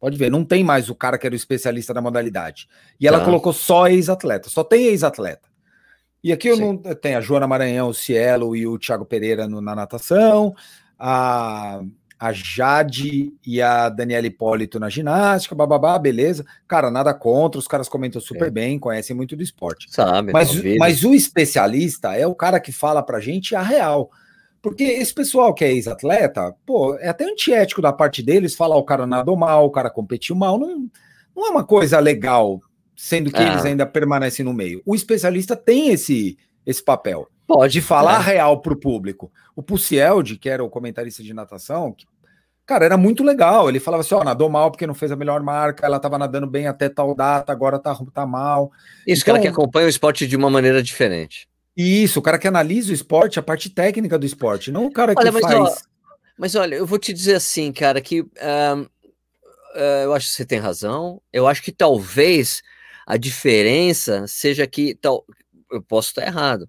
Pode ver, não tem mais o cara que era o especialista da modalidade. E ela Tá. colocou só ex-atleta, só tem ex-atleta. E aqui eu Sim. não tem a Joana Maranhão, o Cielo e o Thiago Pereira no- na natação, a, a Jade e a Daniela Hipólito na ginástica, bababá, beleza. Cara, nada contra, os caras comentam super É. bem, conhecem muito do esporte. Sabe? Mas, talvez. mas o especialista é o cara que fala pra gente a real. Porque esse pessoal que é ex-atleta, pô, é até antiético da parte deles falar o cara nadou mal, o cara competiu mal. Não, não é uma coisa legal, sendo que É. eles ainda permanecem no meio. O especialista tem esse, esse papel pode de falar é. real pro público. O Pucieldi, que era o comentarista de natação, que, cara, era muito legal. Ele falava assim: ó, nadou mal porque não fez a melhor marca, ela tava nadando bem até tal data, agora tá, tá mal. Isso, cara que Então- acompanha o esporte de uma maneira diferente. Isso, o cara que analisa o esporte, a parte técnica do esporte, não o cara que Olha, mas, faz. ó, Mas olha, eu vou te dizer assim, cara, que ah, eu acho que você tem razão. Eu acho que talvez a diferença seja que tal, eu posso estar errado,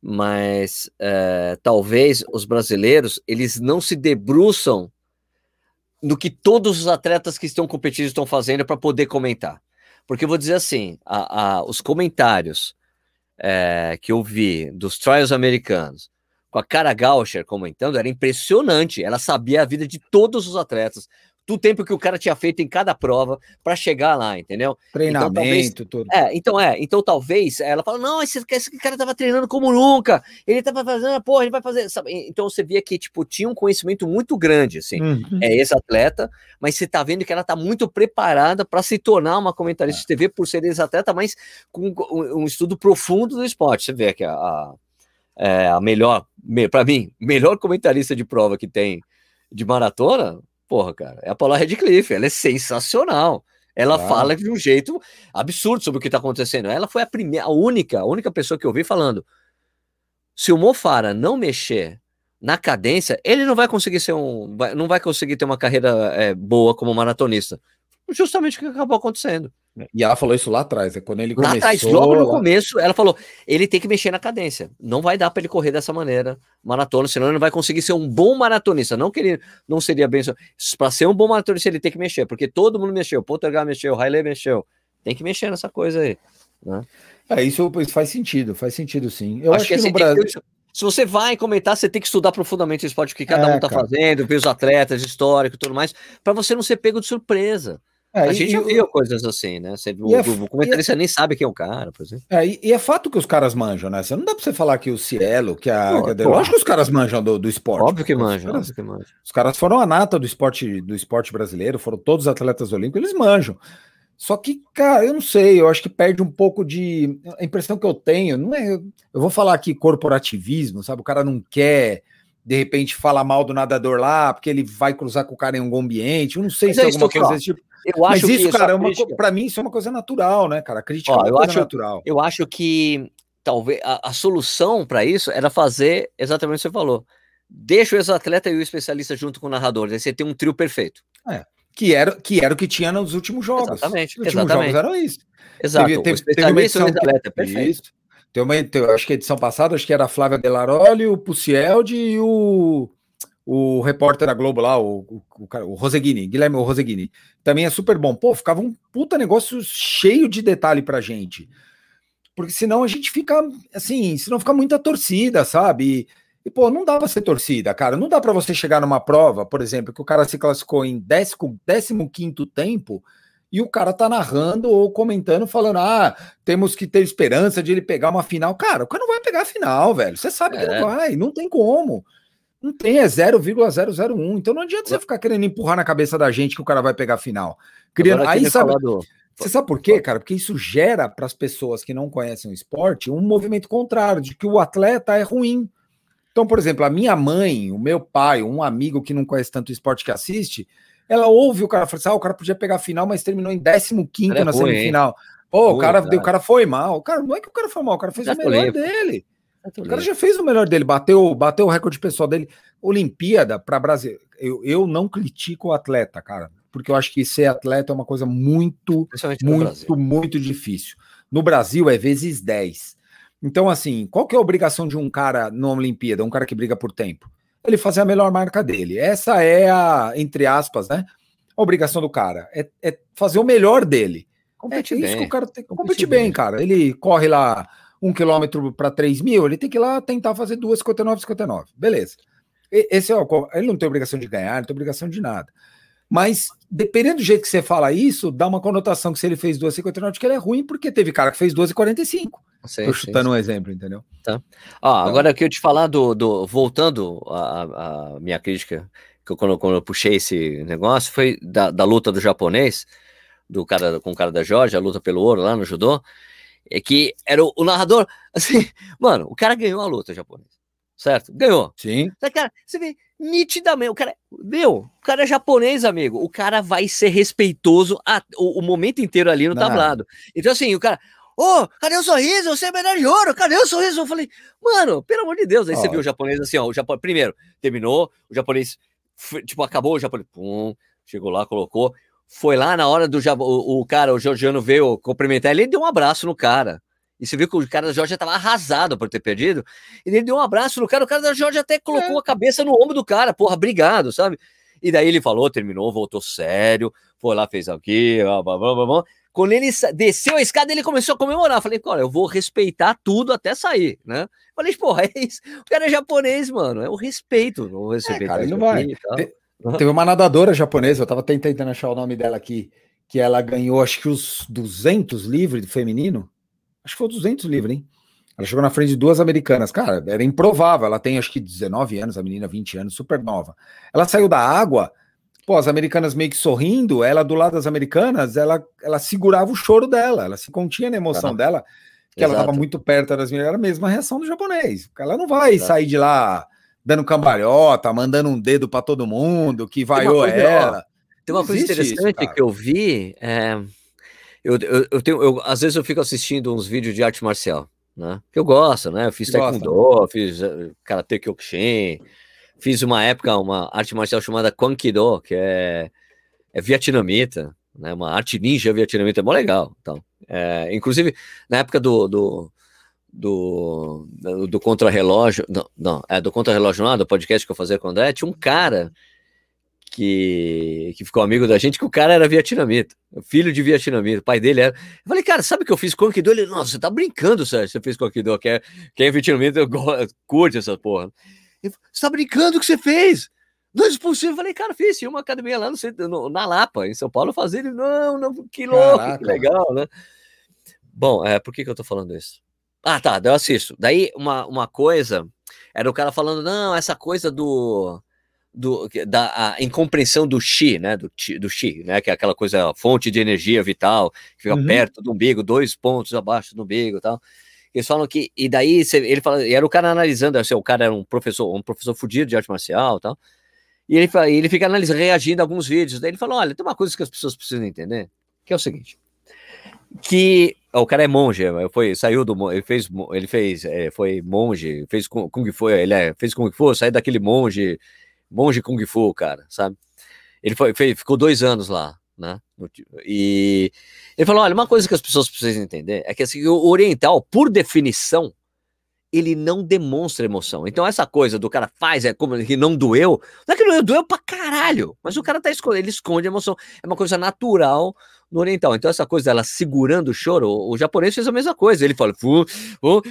mas eh, talvez os brasileiros eles não se debruçam no que todos os atletas que estão competindo estão fazendo para poder comentar. Porque eu vou dizer assim, a- a- os comentários eh, que eu vi dos trials americanos, com a Cara Gaucher comentando, era impressionante. Ela sabia a vida de todos os atletas, do tempo que o cara tinha feito em cada prova para chegar lá, entendeu? Treinamento, talvez- tudo. É, então é, então talvez ela fala, não, esse, esse cara tava treinando como nunca, ele tava fazendo, porra, ele vai fazer, sabe? Então você via que, tipo, tinha um conhecimento muito grande, assim, Uhum. é ex-atleta, mas você tá vendo que ela tá muito preparada para se tornar uma comentarista de TV por ser ex-atleta, mas com um, um estudo profundo do esporte, você vê que a, a, é, a melhor, me, para mim, melhor comentarista de prova que tem de maratona, porra, cara, é a Paula Redcliffe, ela é sensacional. Ela fala de um jeito absurdo sobre o que está acontecendo. Ela foi a primeira, a única, a única pessoa que eu vi falando: se o Mofara não mexer na cadência, ele não vai conseguir ser um, não vai conseguir ter uma carreira é, boa como maratonista. Justamente o que acabou acontecendo. E ela falou isso lá atrás, é quando ele Lá começou. atrás, logo no lá- começo, ela falou: ele tem que mexer na cadência. Não vai dar para ele correr dessa maneira, maratona, senão ele não vai conseguir ser um bom maratonista. Não que ele não seria bem. Para ser um bom maratonista, ele tem que mexer, porque todo mundo mexeu. Poltergar mexeu, Riley mexeu. Tem que mexer nessa coisa aí. É, isso, isso faz sentido, faz sentido sim. Eu Acho, acho, que, que, assim, no que Brasil. ter- se você vai comentar, você tem que estudar profundamente o esporte que cada É, um tá cara. fazendo, ver os atletas, histórico e tudo mais, para você não ser pego de surpresa. É, a e- gente já viu coisas assim, né? Você, o, é- o comentarista nem sabe quem é o cara, por exemplo. É, e, e é fato que os caras manjam, né? Você não dá pra você falar que o Cielo, que a. Pô, que a- lógico que os caras manjam do, do esporte. Óbvio que Os manja, caras- óbvio que manja. Os caras foram a nata do esporte, do esporte brasileiro, foram todos atletas olímpicos, eles manjam. Só que, cara, eu não sei, eu acho que perde um pouco de. A impressão que eu tenho, não é. Eu vou falar aqui corporativismo, sabe? O cara não quer, de repente, falar mal do nadador lá, porque ele vai cruzar com o cara em algum ambiente. Eu não sei Mas se é é alguma coisa desse tipo. Eu Mas acho isso, que cara, é uma, crítica- pra mim, isso é uma coisa natural, né, cara? A crítica Ó, é uma eu coisa acho- natural. Eu acho que talvez a, a solução para isso era fazer exatamente o que você falou. Deixa o ex-atleta e o especialista junto com o narrador, aí você tem um trio perfeito. Que era, que era o que tinha nos últimos jogos. Exatamente, Os últimos exatamente. jogos eram isso. Exato. Teve- teve- teve uma edição que- ex-atleta, perfeito. Isso. Tem uma, tem- eu acho que a edição passada, acho que era a Flávia Delaroli, o Pucieldi e o, o repórter da Globo lá, o, o, o, Roseguini, Guilherme Roseguini. Também é super bom. Pô, ficava um puta negócio cheio de detalhe pra gente. Porque senão a gente fica, assim, senão fica muita torcida, sabe? E, e, pô, não dá pra ser torcida, cara. Não dá pra você chegar numa prova, por exemplo, que o cara se classificou em 15 tempo e e o cara tá narrando ou comentando, falando: ah, temos que ter esperança de ele pegar uma final. Cara, o cara não vai pegar a final, velho. Você sabe é. que não vai, não tem como. Não tem, é 0,001. Então não adianta você ficar querendo empurrar na cabeça da gente que o cara vai pegar a final. Criando... Aí sabe. Do... Você sabe por quê, cara? Porque isso gera para as pessoas que não conhecem o esporte um movimento contrário, de que o atleta é ruim. Então, por exemplo, a minha mãe, o meu pai, um amigo que não conhece tanto o esporte que assiste, ela ouve o cara falar assim: ah, o cara podia pegar a final, mas terminou em 15 na ruim, semifinal. Pô, o cara, cara. o cara foi mal. Cara, não é que o cara foi mal, o cara fez já o melhor dele. O cara já fez o melhor dele, bateu, bateu o recorde pessoal dele. Olimpíada para Brasil. Eu, eu não critico o atleta, cara, porque eu acho que ser atleta é uma coisa muito, muito, muito difícil. No Brasil é vezes 10. Então, assim, qual que é a obrigação de um cara na Olimpíada, um cara que briga por tempo? Ele fazer a melhor marca dele. Essa é a, entre aspas, né? A obrigação do cara. É, é fazer o melhor dele. Compete é, isso que o cara tem que competir bem, bem, cara. Ele corre lá um quilômetro para 3 mil, ele tem que ir lá tentar fazer 2,59, 59. Beleza. Esse é o, ele não tem obrigação de ganhar, não tem obrigação de nada. Mas, dependendo do jeito que você fala isso, dá uma conotação que se ele fez 2,59, de que ele é ruim, porque teve cara que fez 2,45. Tô chutando sim. um exemplo, entendeu? Tá. Então, agora que eu te falar do. do voltando à, minha crítica, que eu, quando, quando eu puxei esse negócio, foi da, da luta do japonês, do cara com o cara da Jorge, a luta pelo ouro lá no judô é que era o, o, narrador, [laughs] assim, mano, o cara ganhou a luta japonês, certo? Ganhou. Sim. Mas, cara, você vê nitidamente, o cara, meu, o cara é japonês, amigo, o cara vai ser respeitoso a, o, o momento inteiro ali no Não. tablado. Então, assim, o cara, ô, oh, cadê o sorriso? Você é melhor de ouro, cadê o sorriso? Eu falei, mano, pelo amor de Deus, aí oh. você viu o japonês assim, ó, o japonês, primeiro, terminou, o japonês, tipo, acabou o japonês, pum, chegou lá, colocou, foi lá na hora do o, o cara, o Georgiano veio cumprimentar ele, ele deu um abraço no cara. E você viu que o cara da Jorge estava arrasado por ter perdido. E ele deu um abraço no cara, o cara da Jorge até colocou é. a cabeça no ombro do cara, porra, obrigado, sabe? E daí ele falou, terminou, voltou sério, foi lá, fez aqui, blá, blá, blá, blá. Quando ele desceu a escada, ele começou a comemorar. Falei, olha, eu vou respeitar tudo até sair, né? Falei, porra, é isso. O cara é japonês, mano. É o respeito. Não receber é, cara, ele não vai. Teve uma nadadora japonesa, eu tava tentando achar o nome dela aqui, que ela ganhou acho que os 200 livres do feminino. Acho que foi 200 livres, hein? Ela chegou na frente de duas americanas. Cara, era improvável. Ela tem acho que 19 anos, a menina 20 anos, super nova. Ela saiu da água, pô, as americanas meio que sorrindo, ela do lado das americanas, ela, ela segurava o choro dela, ela se continha na emoção dela, que Exato. ela estava muito perto das meninas. Era a mesma reação do japonês. Ela não vai Exato. sair de lá dando cambalhota, mandando um dedo para todo mundo, que vaiou ela. Tem uma coisa interessante isso, que eu vi. É, eu, eu, eu, tenho, eu, às vezes eu fico assistindo uns vídeos de arte marcial, né? Que eu gosto, né? Eu fiz Taekwondo, né? fiz uh, Karate Kyokushin, fiz uma época uma arte marcial chamada Kwankido, que é, é vietnamita, né? Uma arte ninja vietnamita, é mó legal. Então, é, inclusive, na época do, do do, do, do não, não, é do contra-relógio não, do podcast que eu fazia com o André, tinha um cara que, que ficou amigo da gente, que o cara era vietnamita, filho de vietnamita, o pai dele era. Eu falei, cara, sabe o que eu fiz Kido? Ele, nossa, você tá brincando, Sérgio, você fez com o Kido, que é, quem é vietnamita [laughs] curte essa porra. Ele, você tá brincando o que você fez? Dois expulsivos, eu falei, cara, fiz, tinha uma academia lá no, centro, no, na Lapa, em São Paulo, fazia ele, não, não, que louco, Caraca. que legal, né? Bom, é, por que que eu tô falando isso? Ah, tá, eu assisto. Daí uma, uma coisa era o cara falando, não, essa coisa do. do da incompreensão do chi, né? Do, do chi, né? Que é aquela coisa, fonte de energia vital, que fica uhum. perto do umbigo, dois pontos abaixo do umbigo e tal. Eles falam que. E daí ele fala, e era o cara analisando, assim, o cara era um professor, um professor fudido de arte marcial e tal. E ele, ele fica analisando, reagindo a alguns vídeos. Daí ele falou: olha, tem uma coisa que as pessoas precisam entender, que é o seguinte: que o cara é monge, foi, saiu do ele fez, ele fez, é, foi monge, fez kung fu, ele é, fez kung fu, saiu daquele monge, monge kung fu, cara, sabe? Ele foi, ficou dois anos lá, né? E ele falou, olha, uma coisa que as pessoas precisam entender é que assim, o oriental, por definição, ele não demonstra emoção. Então, essa coisa do cara faz, é como que não doeu, não é que não doeu pra caralho, mas o cara tá escondendo, ele esconde a emoção. É uma coisa natural no oriental. Então, essa coisa dela segurando o choro, o, o japonês fez a mesma coisa. Ele fala,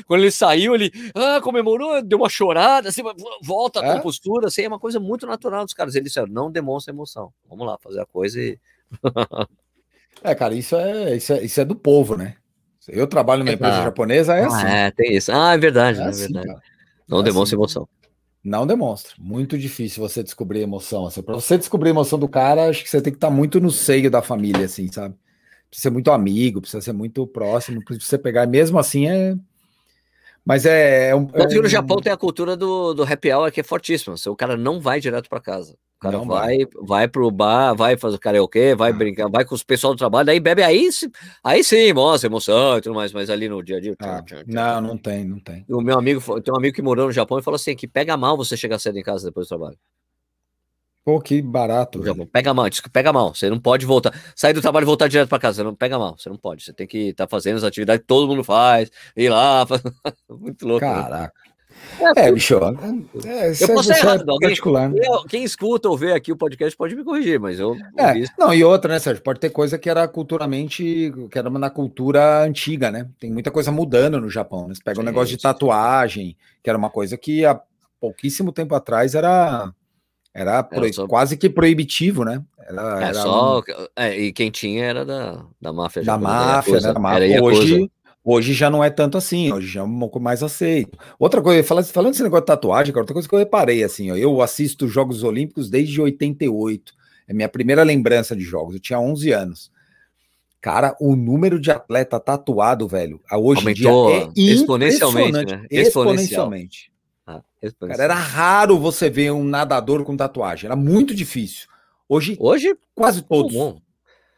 quando ele saiu, ele ah, comemorou, deu uma chorada, assim, volta a é? compostura, assim, é uma coisa muito natural dos caras. Ele disse, não demonstra emoção. Vamos lá, fazer a coisa e. [laughs] É, cara, isso é, isso é, isso é do povo, né? Eu trabalho numa empresa japonesa, é ah, assim. É, tem isso. Ah, é verdade, é, é assim, verdade. Não é demonstra assim. emoção. Não demonstra. Muito difícil você descobrir emoção. Assim, para você descobrir a emoção do cara, acho que você tem que estar tá muito no seio da família, assim, sabe? Precisa ser muito amigo, precisa ser muito próximo, precisa você pegar. Mesmo assim, é. Mas é. é um, é um... no Japão tem a cultura do, do happy hour que é fortíssima. O cara não vai direto para casa. O cara não vai, vai, vai pro bar, vai fazer karaokê, vai ah. brincar, vai com os pessoal do trabalho, daí bebe aí, aí sim, mostra emoção e tudo mais, mas ali no dia a dia. Ah, não, não tem, não tem. O meu amigo, tem um amigo que morou no Japão e falou assim: que pega mal você chegar cedo em casa depois do trabalho. Pô, que barato. Pega mal, diz que pega mal. Você não pode voltar. Sair do trabalho e voltar direto para casa. Você não pega mal. Você não pode. Você tem que estar tá fazendo as atividades que todo mundo faz. Ir lá. [laughs] Muito louco. Né? Caraca. Né? É, é, bicho. É, eu posso ser errado. Alguém, particular. quem escuta ou vê aqui o podcast pode me corrigir, mas eu. É, não, e outra, né, Sérgio? Pode ter coisa que era culturalmente, que era na cultura antiga, né? Tem muita coisa mudando no Japão. Né? Você pega o um negócio de tatuagem, que era uma coisa que há pouquíssimo tempo atrás era. Era pro... só... quase que proibitivo, né? Era, é, era só. Um... É, e quem tinha era da, da máfia. Da máfia, né? Da máfia. Hoje, Hoje já não é tanto assim, hoje já é um pouco mais aceito. Outra coisa, falando, falando desse negócio de tatuagem, cara, outra coisa que eu reparei, assim, ó, eu assisto Jogos Olímpicos desde 88. É minha primeira lembrança de jogos, eu tinha 11 anos. Cara, o número de atleta tatuado, velho, hoje Aumentou em dia é exponencialmente, né? Exponencialmente. Ah, exponencialmente. Cara, era raro você ver um nadador com tatuagem, era muito difícil. Hoje, hoje quase todos. Comum.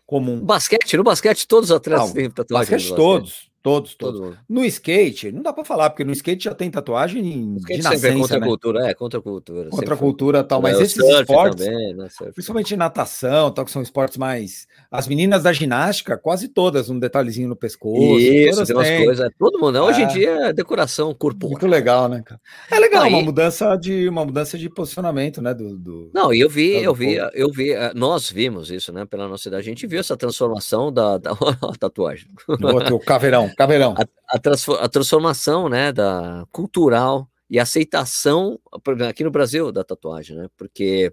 comum. Basquete, no basquete todos os atletas não, têm tatuagem. Basquete todos. Todos, todos. Todo no skate, não dá para falar, porque no skate já tem tatuagem de nascença, contra né? a cultura, é, contra a cultura. Contra a cultura tal, mas é, esses esportes, também, né, principalmente natação, tal, que são esportes mais... As meninas da ginástica, quase todas, um detalhezinho no pescoço. Isso, tem umas coisas, todo mundo, hoje em é. dia é decoração corporal. Muito legal, né, cara? É legal, uma mudança de uma mudança de posicionamento, né, do... do não, e eu vi, eu vi, eu vi, eh, nós vimos isso, né, pela nossa cidade, a gente viu essa transformação da, [laughs] da tatuagem. O caveirão. Caveirão. A, a, a, transformação, né, da cultural e aceitação aqui no Brasil da tatuagem, né? Porque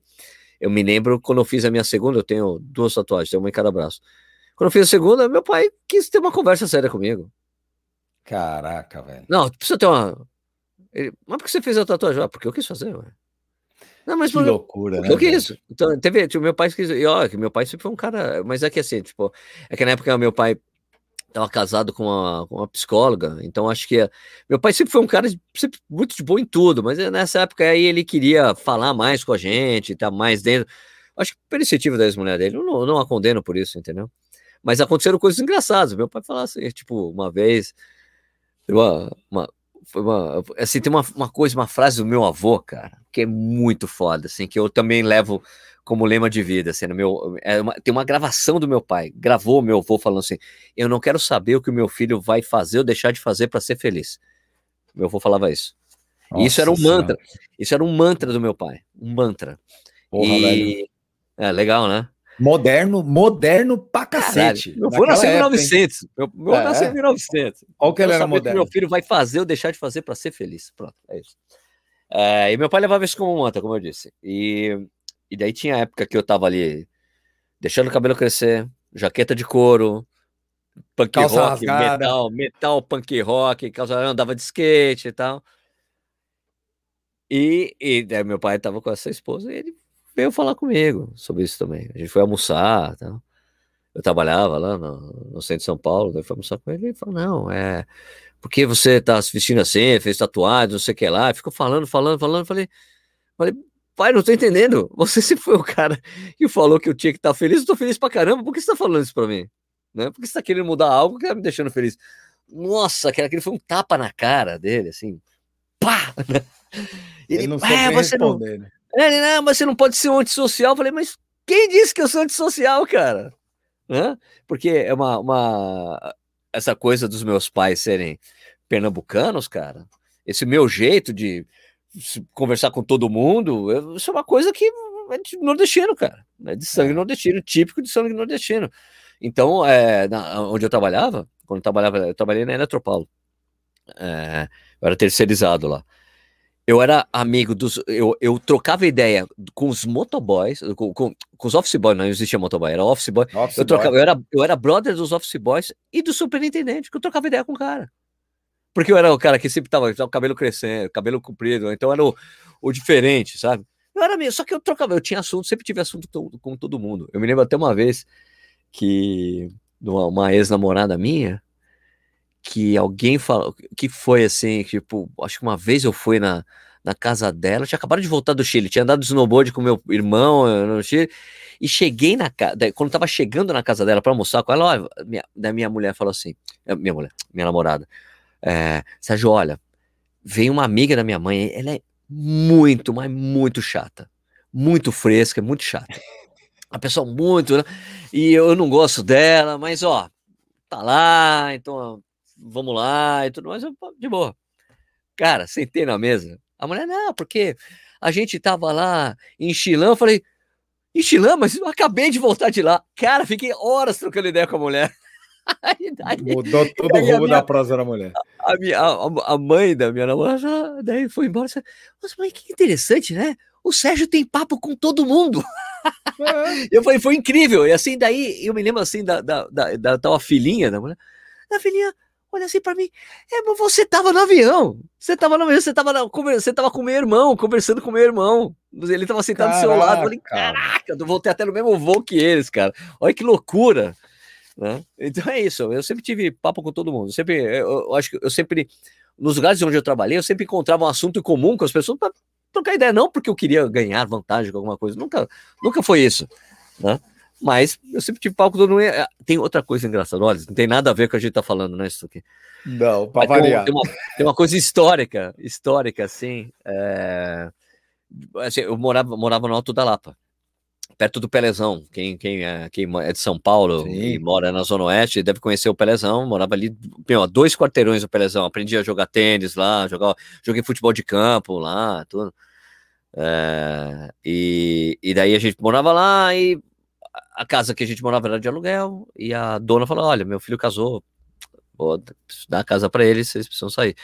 eu me lembro quando eu fiz a minha segunda, eu tenho duas tatuagens, tenho uma em cada braço. Quando eu fiz a segunda, meu pai quis ter uma conversa séria comigo. Caraca, velho. Não, precisa ter uma. Ele, mas por que você fez a tatuagem? Ah, porque eu quis fazer, ué. Não, mas que por, loucura, né? O que é isso? Então, teve, tipo, meu pai quis, e ó, meu pai sempre foi um cara, mas é que assim, tipo, é que na época meu pai estava casado com uma, com uma, psicóloga, então acho que meu pai sempre foi um cara sempre muito de boa em tudo, mas nessa época aí ele queria falar mais com a gente, estar tá mais dentro. Acho que pela iniciativa da ex-mulher dele, eu não, não a condeno por isso, entendeu? Mas aconteceram coisas engraçadas. Meu pai falava assim, tipo, uma vez, uma, uma, foi uma, assim, tem uma, uma coisa, uma frase do meu avô, cara, que é muito foda, assim, que eu também levo como lema de vida, assim, no meu, é uma, tem uma gravação do meu pai, gravou meu avô falando assim, eu não quero saber o que o meu filho vai fazer ou deixar de fazer para ser feliz. Meu avô falava isso. Nossa isso era um senhora. mantra, isso era um mantra do meu pai, um mantra. Porra, e... Velho. É legal, né? Moderno, moderno pra cacete. Caralho, meu avô nasceu em 1900. Meu avô é. nasceu em 1900. Qual que ele era moderno? meu filho vai fazer ou deixar de fazer para ser feliz. Pronto, é isso. É, e meu pai levava isso como mantra, como eu disse. E e daí tinha época que eu tava ali deixando o cabelo crescer, jaqueta de couro, punk calça rock, rasgada. metal, metal, punk rock, calça andava de skate e tal. E, e daí meu pai tava com essa esposa e ele veio falar comigo sobre isso também. A gente foi almoçar, tal. Eu trabalhava lá no, no centro de São Paulo, daí foi almoçar com ele e ele falou: "Não, é porque você tá se vestindo assim, fez tatuagem, não sei o que lá". Ficou falando, falando, falando, falei, falei Pai, não tô entendendo. Você se foi o cara que falou que eu tinha que estar feliz. Eu tô feliz pra caramba. Por que você tá falando isso pra mim? Né? Por que você tá querendo mudar algo que tá me deixando feliz? Nossa, aquele foi um tapa na cara dele, assim. Pá! Ele, ele não é, você não... Né? Ele, não, mas você não pode ser um antissocial. Eu falei, mas quem disse que eu sou antissocial, cara? Né? Porque é uma, uma. Essa coisa dos meus pais serem pernambucanos, cara. Esse meu jeito de conversar com todo mundo, isso é uma coisa que é de nordestino, cara. É de sangue é. nordestino, típico de sangue nordestino. Então, é, na, onde eu trabalhava, quando eu trabalhava, eu trabalhei na Eletropaulo. É, eu era terceirizado lá. Eu era amigo dos. Eu, eu trocava ideia com os motoboys, com, com, com os office boys, não existia motoboy, era office boy. Office eu, trocava, boy. Eu, era, eu era brother dos office boys e do superintendente, que eu trocava ideia com o cara. Porque eu era o cara que sempre tava, tava o cabelo crescendo, cabelo comprido, então era o, o diferente, sabe? Eu era mesmo, só que eu trocava, eu tinha assunto, sempre tive assunto com todo mundo. Eu me lembro até uma vez que uma, uma ex-namorada minha, que alguém falou, que foi assim, tipo, acho que uma vez eu fui na, na casa dela, tinha acabado de voltar do Chile, tinha andado de snowboard com meu irmão eh, no Chile, e cheguei na casa, quando tava chegando na casa dela para almoçar com ela, ó, minha, da minha mulher falou assim, eh, minha mulher, minha namorada, é, Sérgio, olha, vem uma amiga da minha mãe, ela é muito, mas muito chata, muito fresca, muito chata, a pessoa muito, né? e eu não gosto dela, mas ó, tá lá, então vamos lá e tudo mais, de boa. Cara, sentei na mesa, a mulher, não, porque a gente tava lá em Chilã, eu falei, em Chilã, mas eu acabei de voltar de lá. Cara, fiquei horas trocando ideia com a mulher. [laughs] daí, Mudou todo o rumo da prosa da mulher. A, minha, a, a, mãe da minha namorada, daí foi embora. Nossa, mãe, que interessante, né? O Sérgio tem papo com todo mundo. É. Eu falei, foi incrível. E assim, daí eu me lembro assim da, da, da, da tal filhinha da mulher. A filhinha, olha assim para mim, é, você tava no avião, você tava no avião, você tava, na, você tava com meu irmão, conversando com meu irmão, ele tava sentado caraca. do seu lado, eu falei, caraca, eu voltei até no mesmo voo que eles, cara, olha que loucura, né? Então é isso, eu sempre tive papo com todo mundo, eu sempre, eu, eu acho que eu sempre, nos lugares onde eu trabalhei, eu sempre encontrava um assunto comum com as pessoas para trocar ideia, não porque eu queria ganhar vantagem com alguma coisa, nunca, nunca foi isso, né? Mas eu sempre tive palco do. É, tem outra coisa engraçada, olha, não tem nada a ver com o que a gente tá falando, né? Isso aqui. Não, para variar. Tem uma, tem uma, coisa histórica, histórica, assim, é... assim. eu morava, morava no Alto da Lapa, perto do Pelezão. Quem, quem, é, quem é de São Paulo Sim. e mora na Zona Oeste deve conhecer o Pelezão. Morava ali, meu, dois quarteirões do Pelezão. Aprendi a jogar tênis lá, jogar, joguei futebol de campo lá, tudo. É, e, e daí a gente morava lá e a casa que a gente morava era de aluguel, e a dona falou: Olha, meu filho casou, vou dar a casa para ele, vocês precisam sair.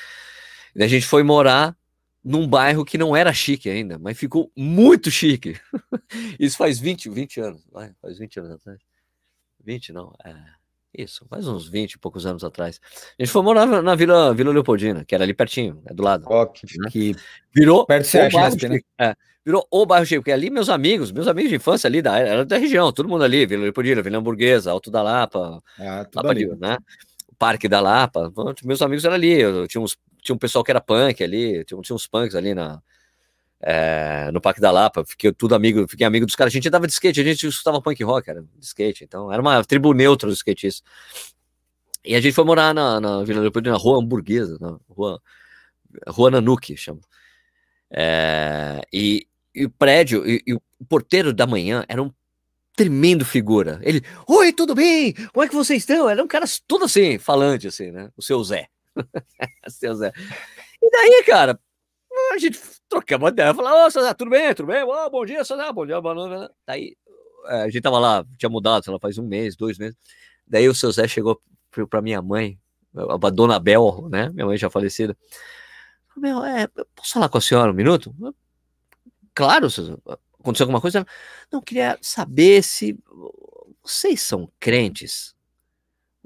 E a gente foi morar num bairro que não era chique ainda, mas ficou muito chique. [laughs] Isso faz 20, 20 anos, vai, faz 20 anos atrás. 20 não, é. Isso, faz uns 20 e poucos anos atrás. A gente foi morar na Vila, Vila Leopoldina, que era ali pertinho, é do lado. Ó, que, né? que virou perto de Gesp, né? É, virou o bairro chique, porque ali meus amigos, meus amigos de infância ali da era da região, todo mundo ali, Vila Leopoldina, Vila Hamburguesa, Alto da Lapa, ah, Lapa ali. né? Parque da Lapa, meus amigos eram ali, eu tinha uns tinha um pessoal que era punk ali, tinha, tinha uns punks ali na é, no Parque da Lapa, fiquei tudo amigo, fiquei amigo dos caras. A gente andava de skate, a gente escutava punk rock, era de skate, então era uma tribo neutra dos skatistas. E a gente foi morar na, na Vila Leopoldina, na Rua Hamburguesa, na Rua, Rua Nanuque, chama. É, e, e, o prédio, e, e, o porteiro da manhã era um tremendo figura. Ele, oi, tudo bem? Como é que vocês estão? Era um cara todo assim, falante, assim, né? O seu Zé. [laughs] seu Zé. E daí, cara, a gente trocamos uma ideia, falou, ô, oh, Zé, tudo bem, tudo bem? Oh, bom dia, Zé, bom dia, boa noite. Daí, é, a gente tava lá, tinha mudado, sei lá, faz um mês, dois meses. Daí o seu Zé chegou para minha mãe, a dona Bel, né? Minha mãe já falecida. Meu, é, posso falar com a senhora um minuto? Claro, aconteceu alguma coisa? Não, queria saber se vocês são crentes.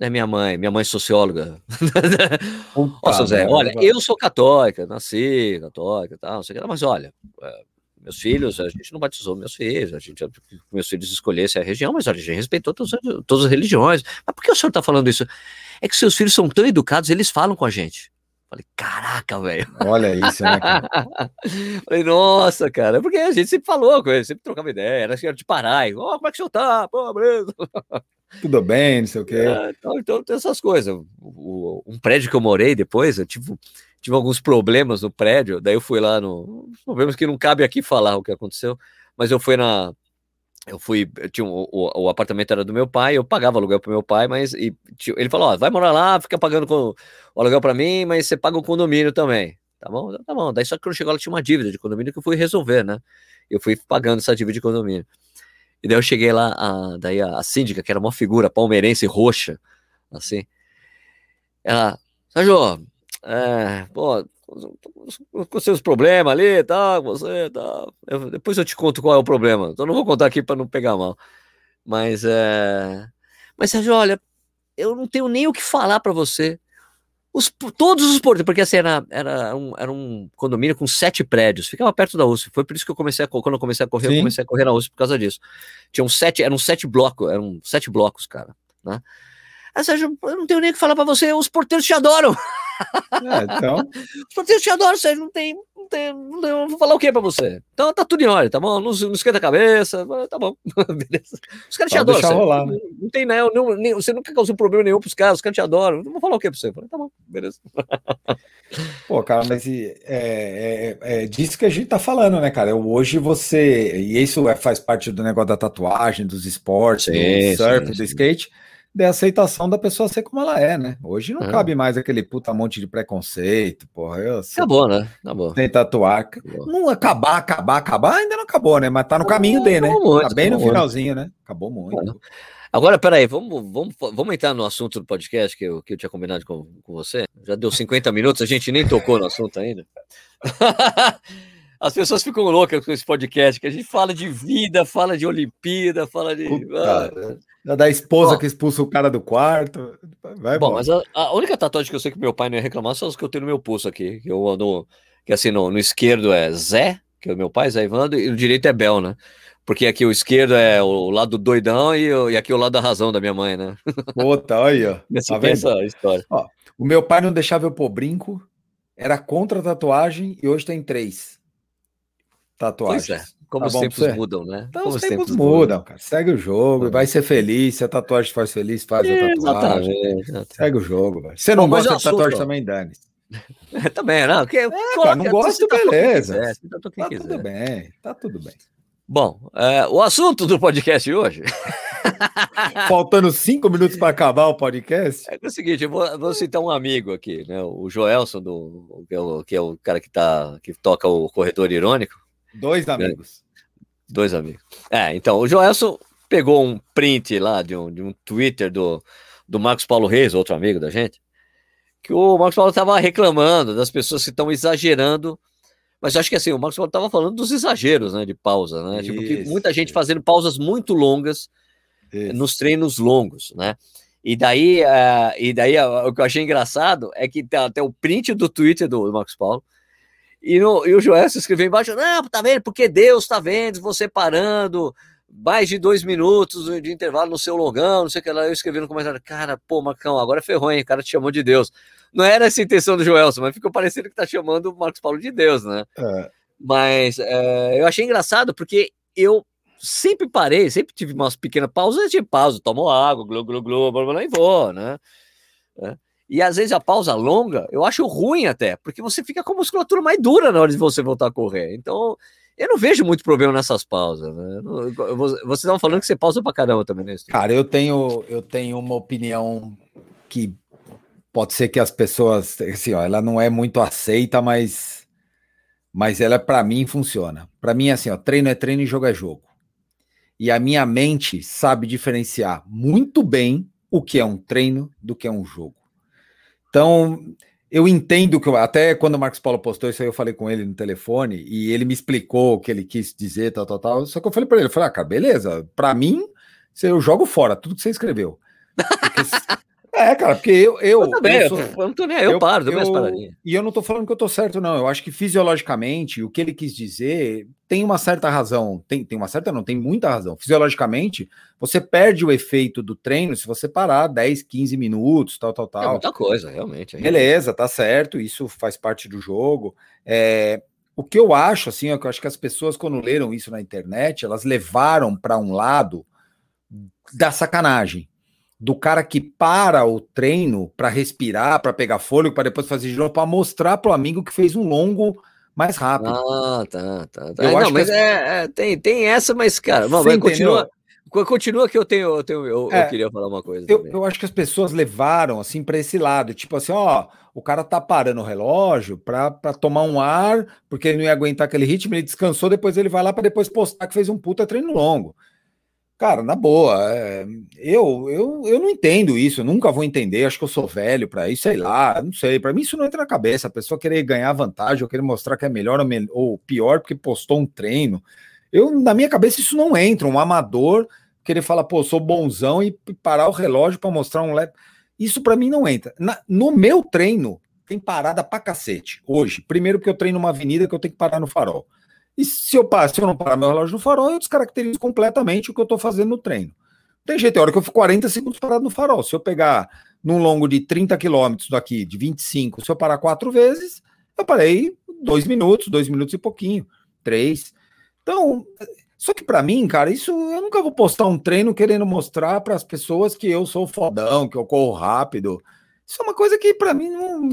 É minha mãe, minha mãe é socióloga. [laughs] Seu Zé, olha, eu sou católica, nasci católica, tal, não sei o que, mas olha, é, meus filhos, a gente não batizou meus filhos, a gente, meus filhos escolhessem a região, mas a gente respeitou todas, todas as religiões. Mas por que o senhor está falando isso? É que seus filhos são tão educados, eles falam com a gente. Falei, caraca, velho. Olha isso, né? Cara? [laughs] Falei, nossa, cara, porque a gente sempre falou com ele, sempre trocava ideia, era, era de parar, oh, como é que o senhor tá? Pô, beleza. [laughs] Tudo bem, não sei o quê. É, então, então, tem essas coisas. O, um prédio que eu morei depois, eu tive, tive alguns problemas no prédio, daí eu fui lá no. Problemas que não cabe aqui falar o que aconteceu, mas eu fui na, eu fui, eu tinha um, o, o, apartamento era do meu pai, eu pagava aluguel pro meu pai, mas e, ele falou, ó, vai morar lá, fica pagando com, o aluguel para mim, mas você paga o condomínio também, tá bom? Tá bom. Daí só que quando chegou ela tinha uma dívida de condomínio que eu fui resolver, né? Eu fui pagando essa dívida de condomínio. E daí eu cheguei lá, a, daí a, a síndica, que era uma figura palmeirense roxa, assim, ela, Sérgio, é, pô, com seus problemas ali, tá, você, tá. Eu, depois eu te conto qual é o problema. Então não vou contar aqui para não pegar mal. Mas é. Mas Sérgio, olha, eu não tenho nem o que falar para você. Os, todos os portões, porque assim, era, era, um, era um condomínio com sete prédios, ficava perto da USP. Foi por isso que eu comecei a, quando eu comecei a correr, Sim. eu comecei a correr na USP por causa disso. Tinham sete, eram sete blocos, eram sete blocos, cara. Né? Aí, Sérgio, eu não tenho nem o que falar para você, os porteiros te adoram. [laughs] É, então. os porteiros te adoram, Sérgio, não tem, não tem, não eu vou falar o que para você? Então tá tudo em ordem, tá bom? Não, não esquenta a cabeça, tá bom, [laughs] beleza. Os caras te adoram, rolar, né? não, tem, né, não, nem, você nunca causou problema nenhum pros caras, os caras te adoram, não vou falar o que para você? Falei, tá bom, beleza. [laughs] Pô, cara, mas é, é, é, disso que a gente tá falando, né, cara? Hoje você, e isso é, faz parte do negócio da tatuagem, dos esportes, sim, do surf, sim, do skate, da aceitação da pessoa ser como ela é, né? Hoje não é. cabe mais aquele puta monte de preconceito, porra. Eu, acabou, né? Acabou. Tem tatuar. Acabou. Não acabar, acabar, acabar, ainda não acabou, né? Mas tá no caminho dele, né? Muito, tá bem no finalzinho, muito. né? Acabou muito. Agora, peraí, vamos, vamos, vamos entrar no assunto do podcast que eu, que eu tinha combinado com, com você. Já deu 50 minutos, a gente nem tocou no assunto ainda. [laughs] As pessoas ficam loucas com esse podcast, que a gente fala de vida, fala de Olimpíada, fala de. Puta, ah, da esposa bom, que expulsa o cara do quarto. Vai bom, mas a, a, única tatuagem que eu sei que meu pai não ia reclamar são as que eu tenho no meu pulso aqui. Que eu ando. Que assim, no, no esquerdo é Zé, que é o meu pai, Zé Ivando, e no direito é Bel, né? Porque aqui o esquerdo é o lado doidão e, e aqui o lado da razão da minha mãe, né? Puta, olha. [laughs] Tá vendo? história. Ó, o meu pai não deixava eu pôr brinco, era contra a tatuagem e hoje tem três tatuagens. Pois é. Como tá os tempos mudam, né? Então, Como os tempos, tempos mudam, cara. Segue o jogo, vai ser feliz. Se a tatuagem faz feliz, faz a tatuagem. Exatamente. Segue o jogo, velho. Você não Bom, gosta de tatuagem também, Dani? [laughs] É, também, não. Que, é, cara, não gosto, beleza. Quiser, tá quiser. tudo bem, tá tudo bem. Bom, é, o assunto do podcast hoje. [laughs] Faltando cinco minutos para acabar o podcast. É, é o seguinte, eu vou, vou, citar um amigo aqui, né? O Joelson, do, que, é o, que é o cara que, tá, que toca o Corredor Irônico. Dois amigos. Dois amigos. É, então, o Joelson pegou um print lá de um, de um Twitter do, do Marcos Paulo Reis, outro amigo da gente, que o Marcos Paulo estava reclamando das pessoas que estão exagerando. Mas acho que assim, o Marcos Paulo estava falando dos exageros, né? De pausa, né? Isso, tipo, muita gente fazendo pausas muito longas isso. nos treinos longos, né? E daí, uh, e daí uh, o que eu achei engraçado é que tem até o print do Twitter do, do Marcos Paulo, e, no, e o Joel se escreveu embaixo, não, tá vendo? Porque Deus tá vendo você parando mais de dois minutos de intervalo no seu longão, não sei o que lá. Eu escrevi no comentário, cara, pô, Marcão, agora ferrou, hein? O cara te chamou de Deus. Não era essa a intenção do Joelson, mas ficou parecendo que tá chamando o Marcos Paulo de Deus, né? É. Mas é, eu achei engraçado porque eu sempre parei, sempre tive umas pequenas pausas, de pausa, tomo água, glu, glu, glu, blá, blá, blá, e vou, né? É. E às vezes a pausa longa, eu acho ruim até, porque você fica com a musculatura mais dura na hora de você voltar a correr. Então, eu não vejo muito problema nessas pausas. Né? Vocês estavam falando que você pausa pra caramba também, né? Cara, eu tenho, eu tenho uma opinião que pode ser que as pessoas, assim, ó, ela não é muito aceita, mas, mas ela para mim funciona. Para mim, é assim, ó, treino é treino e jogo é jogo. E a minha mente sabe diferenciar muito bem o que é um treino do que é um jogo. Então, eu entendo que até quando o Marcos Paulo postou isso aí, eu falei com ele no telefone e ele me explicou o que ele quis dizer, tal, tal, tal. Só que eu falei para ele, eu falei, ah, cara, beleza, para mim, eu jogo fora tudo que você escreveu. Porque, é, cara, porque eu. Eu, eu também, eu, sou, eu não tô nem eu, eu paro, dou minhas paradinhas. E eu não tô falando que eu tô certo, não. Eu acho que fisiologicamente, o que ele quis dizer tem uma certa razão. Tem, tem uma certa, não, tem muita razão. Fisiologicamente, você perde o efeito do treino se você parar 10, 15 minutos, tal, tal, é tal. É muita coisa, realmente. Beleza, tá certo, isso faz parte do jogo. É, o que eu acho, assim, é que eu acho que as pessoas, quando leram isso na internet, elas levaram para um lado da sacanagem do cara que para o treino para respirar, para pegar fôlego, para depois fazer de novo, para mostrar para o amigo que fez um longo mais rápido. Ah, tá, tá. tá. Eu não, mas que... é, é, tem, tem essa, mas, cara, não, vai, continua. Continua que eu tenho, eu, tenho, eu, é, eu queria falar uma coisa. Eu, eu, acho que as pessoas levaram assim para esse lado, tipo assim, ó, o cara tá parando o relógio para tomar um ar, porque ele não ia aguentar aquele ritmo, ele descansou, depois ele vai lá para depois postar que fez um puta treino longo. Cara, na boa, é, eu, eu, eu não entendo isso, nunca vou entender, acho que eu sou velho para isso, sei lá, não sei, para mim isso não entra na cabeça, a pessoa querer ganhar vantagem ou querer mostrar que é melhor ou, ou pior porque postou um treino, eu, na minha cabeça isso não entra, um amador querer falar, pô, sou bonzão e parar o relógio para mostrar um leve, isso para mim não entra. Na, no meu treino, tem parada pra cacete, hoje, primeiro porque eu treino uma avenida que eu tenho que parar no farol, e se eu, passo, se eu não parar meu relógio no farol, eu descaracterizo completamente o que eu estou fazendo no treino. Tem jeito, tem hora que eu fico 40 segundos parado no farol. Se eu pegar num longo de 30 quilômetros daqui, de 25, se eu parar quatro vezes, eu parei dois minutos, dois minutos e pouquinho, três. Então, só que para mim, cara, isso eu nunca vou postar um treino querendo mostrar para as pessoas que eu sou fodão, que eu corro rápido. Isso é uma coisa que para mim não,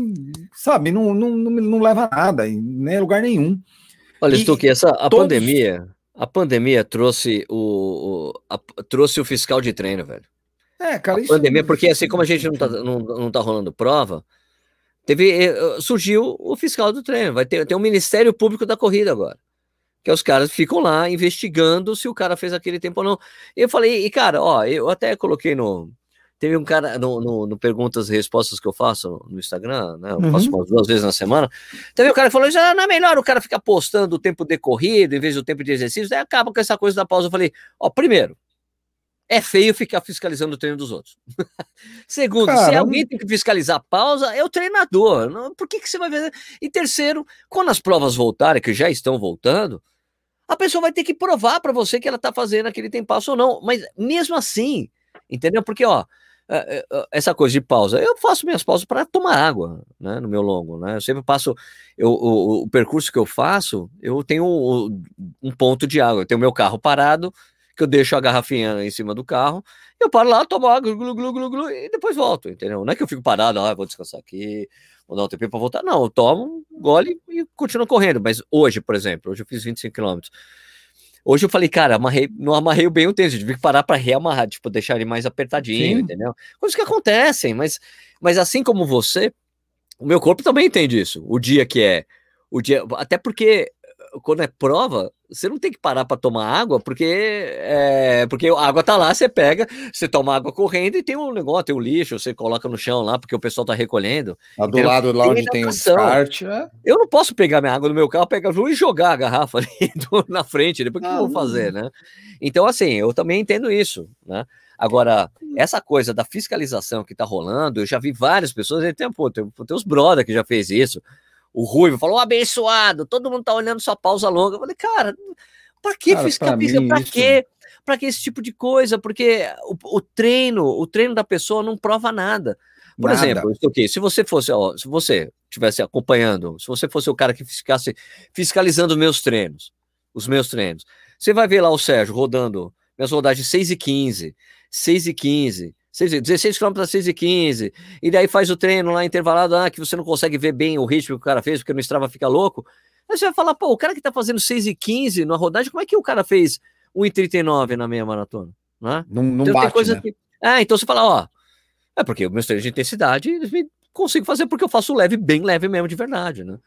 sabe, não, não, não, não leva a nada, nem lugar nenhum. Olha, Stuque, essa a todos... pandemia, a pandemia trouxe o, o a, trouxe o fiscal de treino, velho. É, cara, a isso pandemia, porque assim como a gente não tá, não, não tá rolando prova, teve eh, surgiu o fiscal do treino, vai ter, ter um Ministério Público da corrida agora. Que os caras ficam lá investigando se o cara fez aquele tempo ou não. Eu falei, e cara, ó, eu até coloquei no, Teve um cara no, no, no, perguntas e respostas que eu faço no Instagram, né? Eu uhum. faço umas duas vezes na semana. Teve um cara que falou: já não é melhor o cara ficar postando o tempo decorrido em vez do tempo de exercício, daí acaba com essa coisa da pausa. Eu falei: ó, primeiro, é feio ficar fiscalizando o treino dos outros. [laughs] Segundo, Caramba. se alguém tem que fiscalizar a pausa, é o treinador. Não, por que, que você vai ver? E terceiro, quando as provas voltarem, que já estão voltando, a pessoa vai ter que provar para você que ela está fazendo aquele tempo ou não. Mas mesmo assim, entendeu? Porque, ó, essa coisa de pausa. Eu faço minhas pausas para tomar água, né, no meu longo, né? Eu sempre passo eu, o, o, percurso que eu faço, eu tenho um, um ponto de água. Eu tenho meu carro parado, que eu deixo a garrafinha em cima do carro, eu paro lá, tomo água, glu, glu, glu, glu, e depois volto, entendeu? Não é que eu fico parado, ah, vou descansar aqui, vou dar um tempo para voltar. Não, eu tomo, gole e continuo correndo. Mas hoje, por exemplo, hoje eu fiz 25 quilômetros. Hoje eu falei, cara, amarrei, não amarrei bem o tênis, eu tive que parar para reamarrar, tipo, deixar ele mais apertadinho, Sim. entendeu? Coisas que acontecem, mas, mas assim como você, o meu corpo também entende isso. O dia que é, o dia, até porque quando é prova, você não tem que parar para tomar água, porque é, porque a água tá lá, você pega, você toma água correndo e tem um negócio, tem um lixo, você coloca no chão lá, porque o pessoal tá recolhendo. Lá do lado lá onde tem o kart, é? Eu não posso pegar minha água no meu carro, pegar e jogar a garrafa [laughs] ali na frente, depois o que eu vou fazer, né? Então, assim, eu também entendo isso, né? Agora, essa coisa da fiscalização que tá rolando, eu já vi várias pessoas, tem, pô, tem, tem os brother que já fez isso, o Ruivo falou, abençoado, todo mundo tá olhando sua pausa longa. Eu falei, cara, para que fiscaliza? Para quê? Para que esse tipo de coisa? Porque o, o, treino, o treino da pessoa não prova nada. Por nada. exemplo, okay, se você fosse, ó, se você estivesse acompanhando, se você fosse o cara que ficasse fiscalizando meus treinos, os meus treinos, você vai ver lá o Sérgio rodando minhas rodagens 6 e 15, 6 e 15, 16 km a 6 e 15, e daí faz o treino lá intervalado, ah, que você não consegue ver bem o ritmo que o cara fez, porque no Strava fica louco. Aí você vai falar, pô, o cara que tá fazendo 6 e 15 na rodagem, como é que o cara fez 1,39 na meia maratona? Né? Não, não então, bate, né? que... Ah, então você fala, ó, é porque o meu treino de intensidade consigo fazer porque eu faço leve, bem leve mesmo, de verdade, né?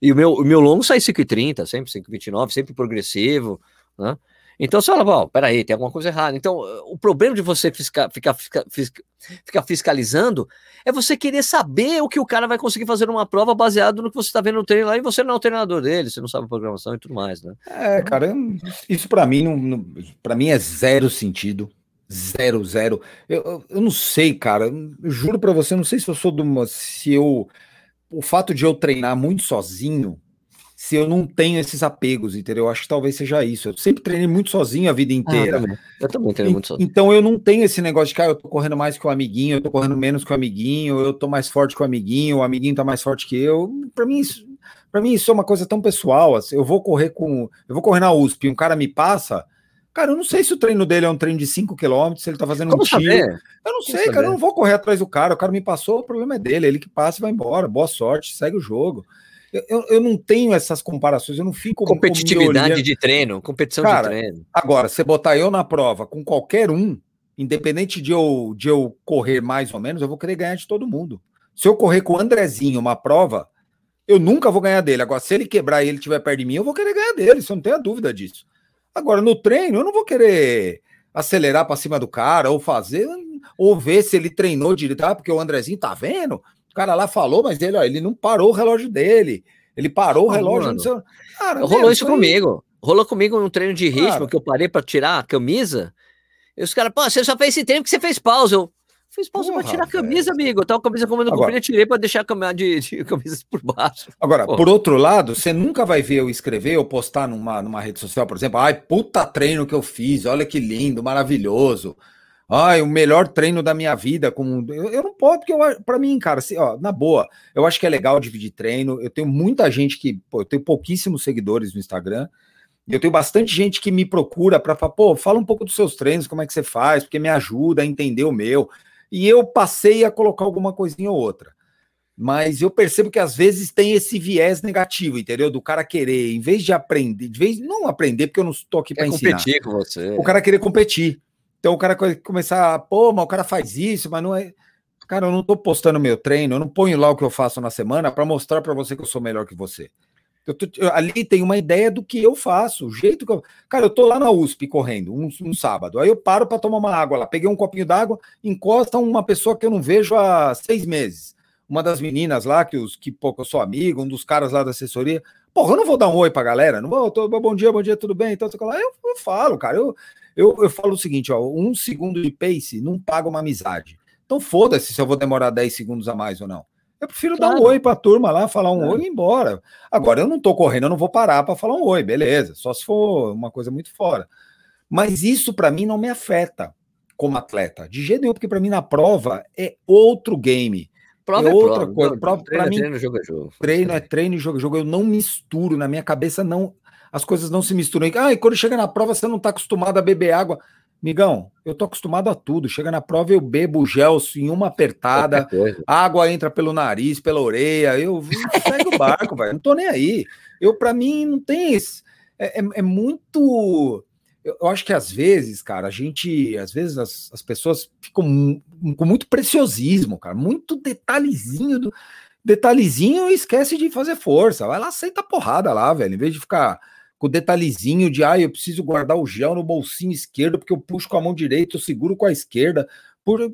E o meu, o meu longo sai 5,30, sempre 5,29, sempre progressivo, né? Então você fala, bom, peraí, tem alguma coisa errada. Então, o problema de você ficar, ficar, ficar, fiscalizando é você querer saber o que o cara vai conseguir fazer numa prova baseado no que você está vendo no treino lá e você não é o treinador dele, você não sabe a programação e tudo mais, né? É, cara, isso para mim não, não para mim é zero sentido. Zero, zero. Eu, eu não sei, cara. Eu juro para você, não sei se eu sou de uma. Se eu. O fato de eu treinar muito sozinho se eu não tenho esses apegos, entendeu? Eu acho que talvez seja isso. Eu sempre treinei muito sozinho a vida inteira. Ah, eu, também. eu também treino muito sozinho. Então eu não tenho esse negócio de, cara, eu tô correndo mais que o amiguinho, eu tô correndo menos que o amiguinho, eu tô mais forte que o amiguinho, o amiguinho tá mais forte que eu. Para mim isso, para mim isso é uma coisa tão pessoal, assim, eu vou correr com, eu vou correr na USP, um cara me passa, Cara, eu não sei se o treino dele é um treino de 5 km, se ele tá fazendo Como um tiro. Saber? Eu não sei, Como cara, saber? eu não vou correr atrás do cara. O cara me passou, o problema é dele, ele que passa e vai embora. Boa sorte, segue o jogo. Eu, eu não tenho essas comparações, eu não fico. Competitividade de treino, competição Cara, de treino. Agora, você botar eu na prova com qualquer um, independente de eu, de eu correr mais ou menos, eu vou querer ganhar de todo mundo. Se eu correr com o Andrezinho uma prova, eu nunca vou ganhar dele. Agora, se ele quebrar e ele estiver perto de mim, eu vou querer ganhar dele, você não tenha dúvida disso. Agora, no treino, eu não vou querer acelerar para cima do cara, ou fazer, ou ver se ele treinou direito, ah, porque o Andrezinho tá vendo, o cara lá falou, mas ele, ó, ele não parou o relógio dele, ele parou o relógio no seu... Cara, Rolou meu, isso comigo, rolou comigo num treino de ritmo, cara, que eu parei para tirar a camisa, e os caras, pô, você só fez esse treino porque você fez pausa, eu... Fiz pausa para tirar a camisa, amigo. Eu tava com a camisa comendo comprida, tirei para deixar a camisa de, de [laughs] camisa por baixo. Agora, Pô. por outro lado, você nunca vai ver eu escrever ou postar numa, numa rede social, por exemplo, ai, puta treino que eu fiz, olha que lindo, maravilhoso. Ai, o melhor treino da minha vida. Com... Eu, eu não posso, porque para mim, cara, assim, ó, na boa, eu acho que é legal dividir treino. Eu tenho muita gente que, pô, eu tenho pouquíssimos seguidores no Instagram. Eu tenho bastante gente que me procura para falar, pô, fala um pouco dos seus treinos, como é que você faz, porque me ajuda a entender o meu e eu passei a colocar alguma coisinha ou outra. Mas eu percebo que às vezes tem esse viés negativo, entendeu? Do cara querer, em vez de aprender, de vez não aprender, porque eu não estou aqui para ensinar. competir com você. O cara querer competir. Então o cara começar, pô, mas o cara faz isso, mas não é. Cara, eu não estou postando meu treino, eu não ponho lá o que eu faço na semana para mostrar para você que eu sou melhor que você. Eu tô, eu, ali tem uma ideia do que eu faço, o jeito que eu. Cara, eu tô lá na USP correndo um, um sábado, aí eu paro para tomar uma água lá, peguei um copinho d'água, encosta uma pessoa que eu não vejo há seis meses. Uma das meninas lá, que, os, que pouco eu sou amigo, um dos caras lá da assessoria. Porra, eu não vou dar um oi pra galera, não vou, tô, bom dia, bom dia, tudo bem? Então, eu, eu falo, cara, eu, eu, eu falo o seguinte, ó, um segundo de pace não paga uma amizade. Então foda-se se eu vou demorar 10 segundos a mais ou não. Eu prefiro claro. dar um oi para a turma lá, falar um oi e ir embora. Agora, eu não estou correndo, eu não vou parar para falar um oi, beleza, só se for uma coisa muito fora. Mas isso para mim não me afeta como atleta, de jeito nenhum, porque para mim na prova é outro game. Prova é, é outra prova. coisa. Prova, treino, é mim, treino, jogo é jogo. Treino é treino e jogo é jogo. Eu não misturo, na minha cabeça não. As coisas não se misturam. Ah, e quando chega na prova, você não está acostumado a beber água. Migão, eu tô acostumado a tudo. Chega na prova, eu bebo gel em uma apertada, água entra pelo nariz, pela orelha, eu segue o barco, [laughs] velho. Não tô nem aí. Eu, para mim, não tem esse. É, é, é muito. Eu, eu, acho que às vezes, cara, a gente, às vezes as, as pessoas ficam com muito preciosismo, cara, muito detalhezinho do detalhezinho e esquece de fazer força. Vai lá, aceita a porrada lá, velho, em vez de ficar com o detalhezinho de ah, eu preciso guardar o gel no bolsinho esquerdo, porque eu puxo com a mão direita, eu seguro com a esquerda. Por...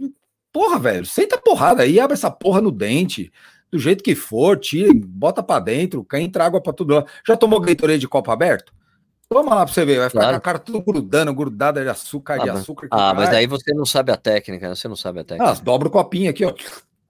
Porra, velho, senta a porrada aí, abre essa porra no dente, do jeito que for, tira, bota para dentro, quer entra água para tudo. Já tomou Gatorade de copo aberto? Toma lá pra você ver, vai ficar claro. com a cara tudo grudando, grudada de açúcar, ah, de açúcar. Ah, mas daí você não sabe a técnica, né? Você não sabe a técnica. Ah, dobra o copinho aqui, ó.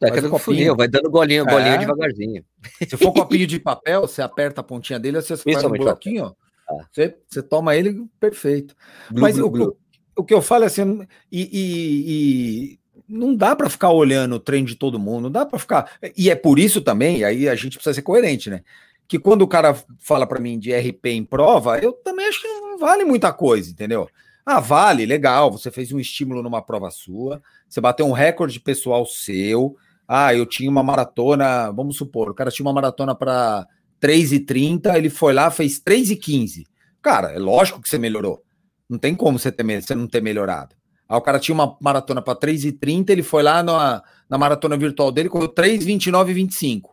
Técnica do funil, vai dando golinho, golinho é. devagarzinho. Se for copinho [laughs] de papel, você aperta a pontinha dele, você faz um buraquinho, ó. Você, você toma ele perfeito. Mas o, o, que eu falo é assim, e, e, e não dá para ficar olhando o trem de todo mundo, não dá para ficar. E é por isso também, aí a gente precisa ser coerente, né? Que quando o cara fala para mim de RP em prova, eu também acho que não vale muita coisa, entendeu? Ah, vale, legal, você fez um estímulo numa prova sua, você bateu um recorde pessoal seu. Ah, eu tinha uma maratona, vamos supor, o cara tinha uma maratona para 3,30, ele foi lá, fez 3,15. Cara, é lógico que você melhorou. Não tem como você, ter, você não ter melhorado. Aí o cara tinha uma maratona para 3,30, ele foi lá na, na maratona virtual dele, correu 3,29,25.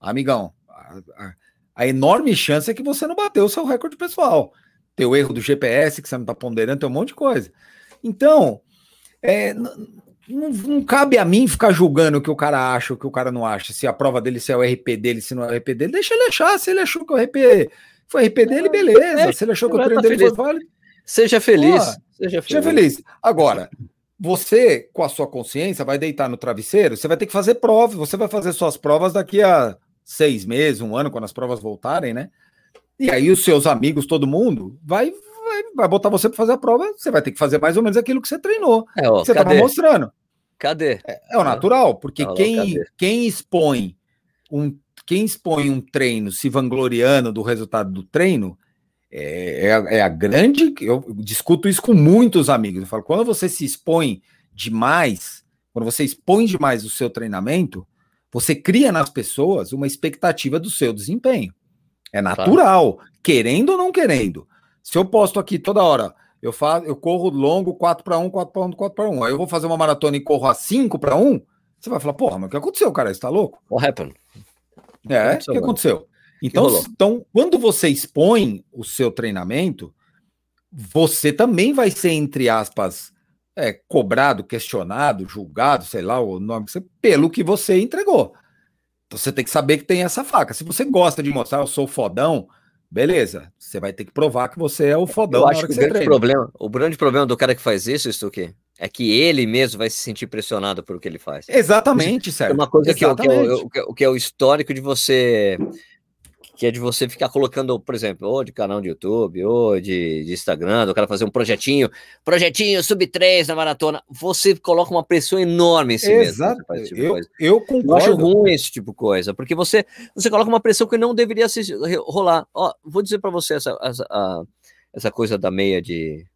Amigão, a, a, a, enorme chance é que você não bateu o seu recorde pessoal. Tem o erro do GPS, que você não está ponderando, tem um monte de coisa. Então, é, não, não, cabe a mim ficar julgando o que o cara acha, o que o cara não acha, se a prova dele se é o RP dele, se não é o RP dele, deixa ele achar, se ele achou que o RP foi RP dele, beleza, é, se ele achou que o treino dele foi válido. Seja feliz. seja feliz. Seja feliz. Agora, você, com a sua consciência, vai deitar no travesseiro, você vai ter que fazer prova, você vai fazer suas provas daqui a seis meses, um ano, quando as provas voltarem, né? E aí os seus amigos, todo mundo, vai vai, vai botar você para fazer a prova, você vai ter que fazer mais ou menos aquilo que você treinou. É, ó, você estava mostrando. Cadê? É, é o natural, porque quem, quem expõe um quem expõe um treino se vangloriando do resultado do treino é, é, a, é a grande. Eu discuto isso com muitos amigos. Eu falo, quando você se expõe demais, quando você expõe demais o seu treinamento, você cria nas pessoas uma expectativa do seu desempenho. É natural, claro. querendo ou não querendo. Se eu posto aqui toda hora, eu faço, eu corro longo 4 para 1, 4 para 1, 4 para 1. Aí eu vou fazer uma maratona e corro a 5 para 1, você vai falar, porra, mas o que aconteceu, cara? Você tá louco? What happened? É, o que aconteceu? Então, então, quando você expõe o seu treinamento, você também vai ser, entre aspas, é, cobrado, questionado, julgado, sei lá o nome, pelo que você entregou. Então você tem que saber que tem essa faca. Se você gosta de mostrar, eu sou fodão, beleza. Você vai ter que provar que você é o fodão. Eu acho que, que o grande problema, o grande problema do cara que faz isso, isso que é que ele mesmo vai se sentir pressionado por o que ele faz. Exatamente, certo. É uma coisa que, que, é, que é o histórico de você que é de você ficar colocando, por exemplo, ou de canal de YouTube, ou de, de Instagram, do cara fazer um projetinho, projetinho sub 3 na maratona, você coloca uma pressão enorme em si Exato. mesmo. Tipo eu, eu concordo. Eu acho ruim esse tipo de coisa, porque você, você coloca uma pressão que não deveria se rolar. Ó, vou dizer para você essa, essa, essa coisa da meia de,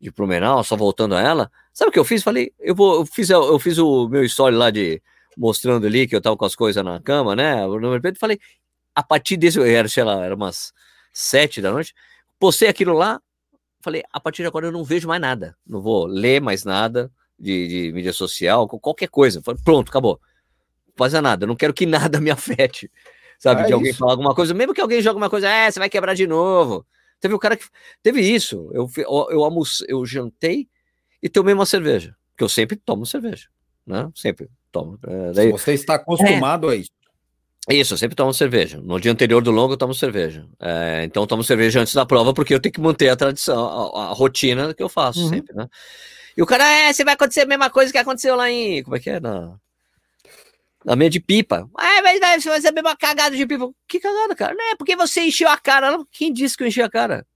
de Plumenau, só voltando a ela, sabe o que eu fiz? Falei, eu vou, eu fiz, eu fiz o meu story lá de mostrando ali que eu tava com as coisas na cama, né? O número peito, falei, a partir desse, era, sei lá, era umas sete da noite, postei aquilo lá, falei, a partir de agora eu não vejo mais nada, não vou ler mais nada de, de mídia social, qualquer coisa, falei, pronto, acabou, não faz nada, não quero que [laughs] nada me afete, sabe, é de alguém falar alguma coisa, mesmo que alguém jogue uma coisa, é, você vai quebrar de novo, teve um cara que, teve isso, eu, eu, eu almocei, eu jantei e tomei uma cerveja, que eu sempre tomo cerveja, né, sempre tomo. É, daí, você está acostumado é, a isso. Isso, eu sempre tomo cerveja. No dia anterior do longo eu tomo cerveja. É, então eu tomo cerveja antes da prova porque eu tenho que manter a tradição, a, a rotina que eu faço uhum. sempre, né? E o cara, é, você vai acontecer a mesma coisa que aconteceu lá em. Como é que é? Na, na meia de pipa. Ah, mas vai, você vai ser a mesma cagada de pipa. Que cagada, cara? Não é porque você encheu a cara. Quem disse que eu enchi a cara?